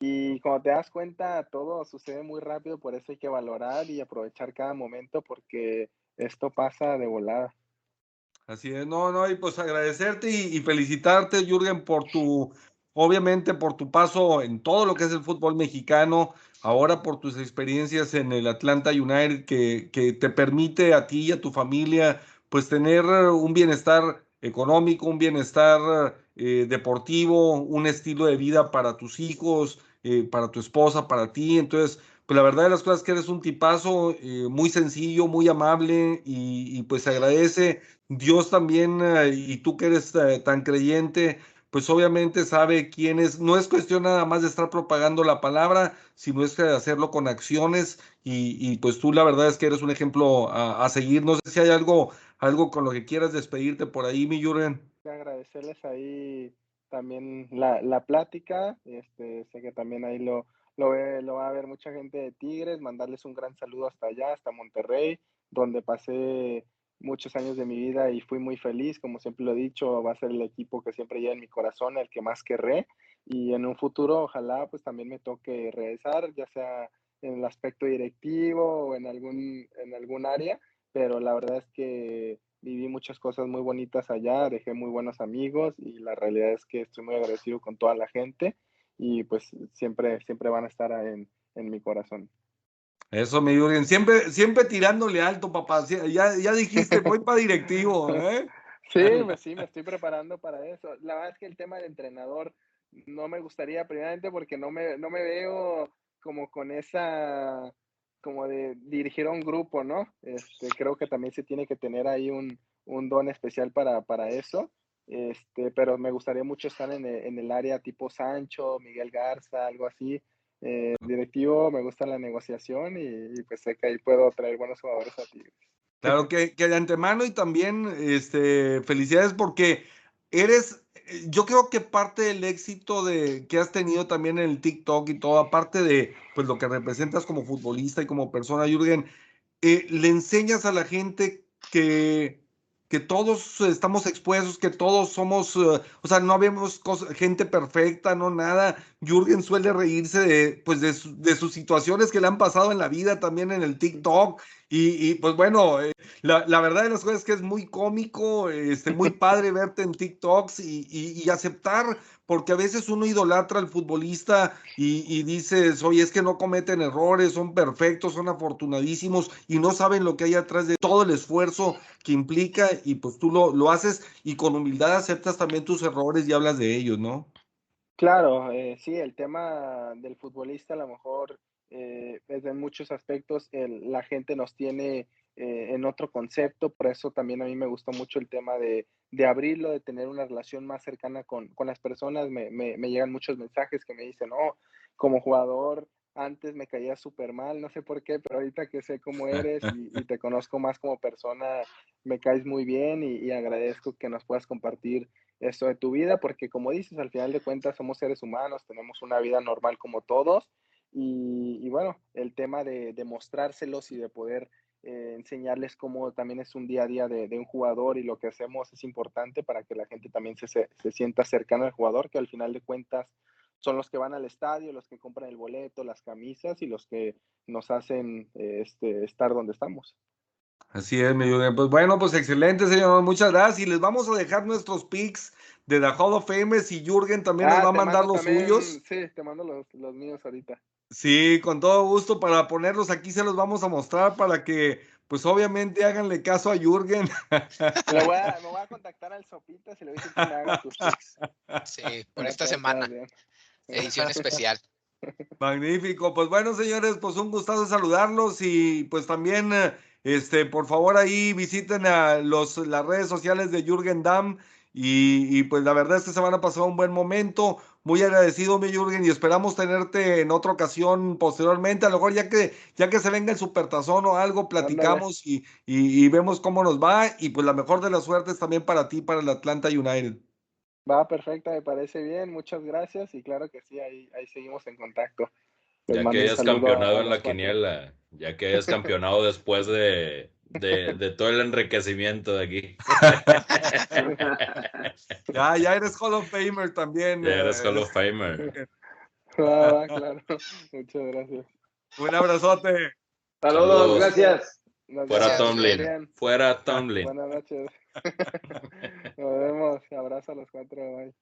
y cuando te das cuenta todo sucede muy rápido, por eso hay que valorar y aprovechar cada momento porque esto pasa de volada. Así es, no, no, y pues agradecerte y, y felicitarte, Jürgen, por tu, obviamente por tu paso en todo lo que es el fútbol mexicano, ahora por tus experiencias en el Atlanta United que, que te permite a ti y a tu familia pues tener un bienestar económico, un bienestar eh, deportivo, un estilo de vida para tus hijos, eh, para tu esposa, para ti. Entonces, pues la verdad de las cosas es que eres un tipazo eh, muy sencillo, muy amable y, pues agradece. Dios también, y tú que eres tan creyente, pues obviamente sabe quién es. No es cuestión nada más de estar propagando la palabra, sino es de hacerlo con acciones y, y, pues tú la verdad es que eres un ejemplo a seguir. No sé si hay algo algo con lo que quieras despedirte por ahí, mi Jürgen. Agradecerles ahí también la, la plática, este, sé que también ahí lo, lo, ve, lo va a ver mucha gente de Tigres, mandarles un gran saludo hasta allá, hasta Monterrey, donde pasé muchos años de mi vida y fui muy feliz, como siempre lo he dicho, va a ser el equipo que siempre lleva en mi corazón, el que más querré, y en un futuro ojalá pues también me toque regresar, ya sea en el aspecto directivo o en algún, en algún área, pero la verdad es que viví muchas cosas muy bonitas allá, dejé muy buenos amigos y la realidad es que estoy muy agradecido con toda la gente y pues siempre, siempre van a estar en, en mi corazón. Eso, me Jürgen, siempre, siempre tirándole alto, papá. Ya, ya dijiste, voy para directivo, ¿eh? Sí, pues sí, me estoy preparando para eso. La verdad es que el tema del entrenador no me gustaría, primeramente porque no me, no me veo como con esa, como de dirigir a un grupo, ¿no? Este, creo que también se tiene que tener ahí un, un don especial para, para eso. Este, pero me gustaría mucho estar en el, en el área tipo Sancho, Miguel Garza, algo así. Eh, directivo, me gusta la negociación y, pues sé que ahí puedo traer buenos jugadores a Tigres. Claro que, que de antemano y también este, felicidades porque eres, yo creo que parte del éxito de, que has tenido también en el TikTok y todo, aparte de pues, lo que representas como futbolista y como persona, Jürgen, eh, le enseñas a la gente que que todos estamos expuestos, que todos somos, uh, o sea, no habemos gente perfecta, no nada. Jürgen suele reírse de, pues, de, de, sus situaciones que le han pasado en la vida también en el TikTok. Y, y pues bueno, eh, la, la, verdad de las cosas es que es muy cómico, este, muy padre verte en TikToks y, y, y aceptar porque a veces uno idolatra al futbolista y, y, dices, oye, es que no cometen errores, son perfectos, son afortunadísimos y no saben lo que hay atrás de todo el esfuerzo que implica y pues tú lo, lo haces y con humildad aceptas también tus errores y hablas de ellos, ¿no? Claro, eh, sí, el tema del futbolista a lo mejor eh, es en muchos aspectos el, la gente nos tiene eh, en otro concepto, por eso también a mí me gustó mucho el tema de, de abrirlo, de tener una relación más cercana con, con las personas. Me, me, me, llegan muchos mensajes que me dicen, oh, como jugador, antes me caía súper mal, no sé por qué, pero ahorita que sé cómo eres y, y te conozco más como persona, me caes muy bien y, y, agradezco que nos puedas compartir eso de tu vida, porque como dices, al final de cuentas somos seres humanos, tenemos una vida normal como todos. Y, y bueno, el tema de, de mostrárselos y de poder eh, enseñarles cómo también es un día a día de, de, un jugador y lo que hacemos es importante para que la gente también se, se, se, sienta cercana al jugador, que al final de cuentas son los que van al estadio, los que compran el boleto, las camisas y los que nos hacen eh, este, estar donde estamos. Así es, mi Pues bueno, pues excelente, señor. Muchas gracias. Y les vamos a dejar nuestros picks de the Hall of Fame y Jürgen también ah, nos va a mandar los también, suyos. Sí, te mando los, los míos ahorita. Sí, con todo gusto para ponerlos aquí se los vamos a mostrar para que pues obviamente háganle caso a Jürgen. Me voy a, me voy a contactar al Sopitas y le voy a decir que me haga tus. Sí, por esta semana. Edición especial. Magnífico. Pues bueno, señores, pues un gustazo saludarlos y pues también, este, por favor ahí visiten a los, las redes sociales de Jürgen Damm y, y, pues la verdad es que se van a pasar un buen momento. Muy agradecido, mi Jürgen, y esperamos tenerte en otra ocasión posteriormente. A lo mejor ya que, ya que se venga el supertazón o algo, platicamos y, y, y, vemos cómo nos va. Y pues la mejor de las suertes también para ti, para el Atlanta United. Va perfecta, me parece bien. Muchas gracias. Y claro que sí, ahí, ahí seguimos en contacto. Les ya que hayas campeonado en la quiniela, ya que hayas campeonado después de, de, de, todo el enriquecimiento de aquí. ya, ya eres Hall of Famer también. Ya eres eh, Hall of Famer. Ah, claro. Muchas gracias. Un abrazote. Saludos, Saludos. gracias. Nos Fuera Tomlin. Fuera Tomlin. Buenas noches. Nos vemos. Abrazo a los cuatro. Bye.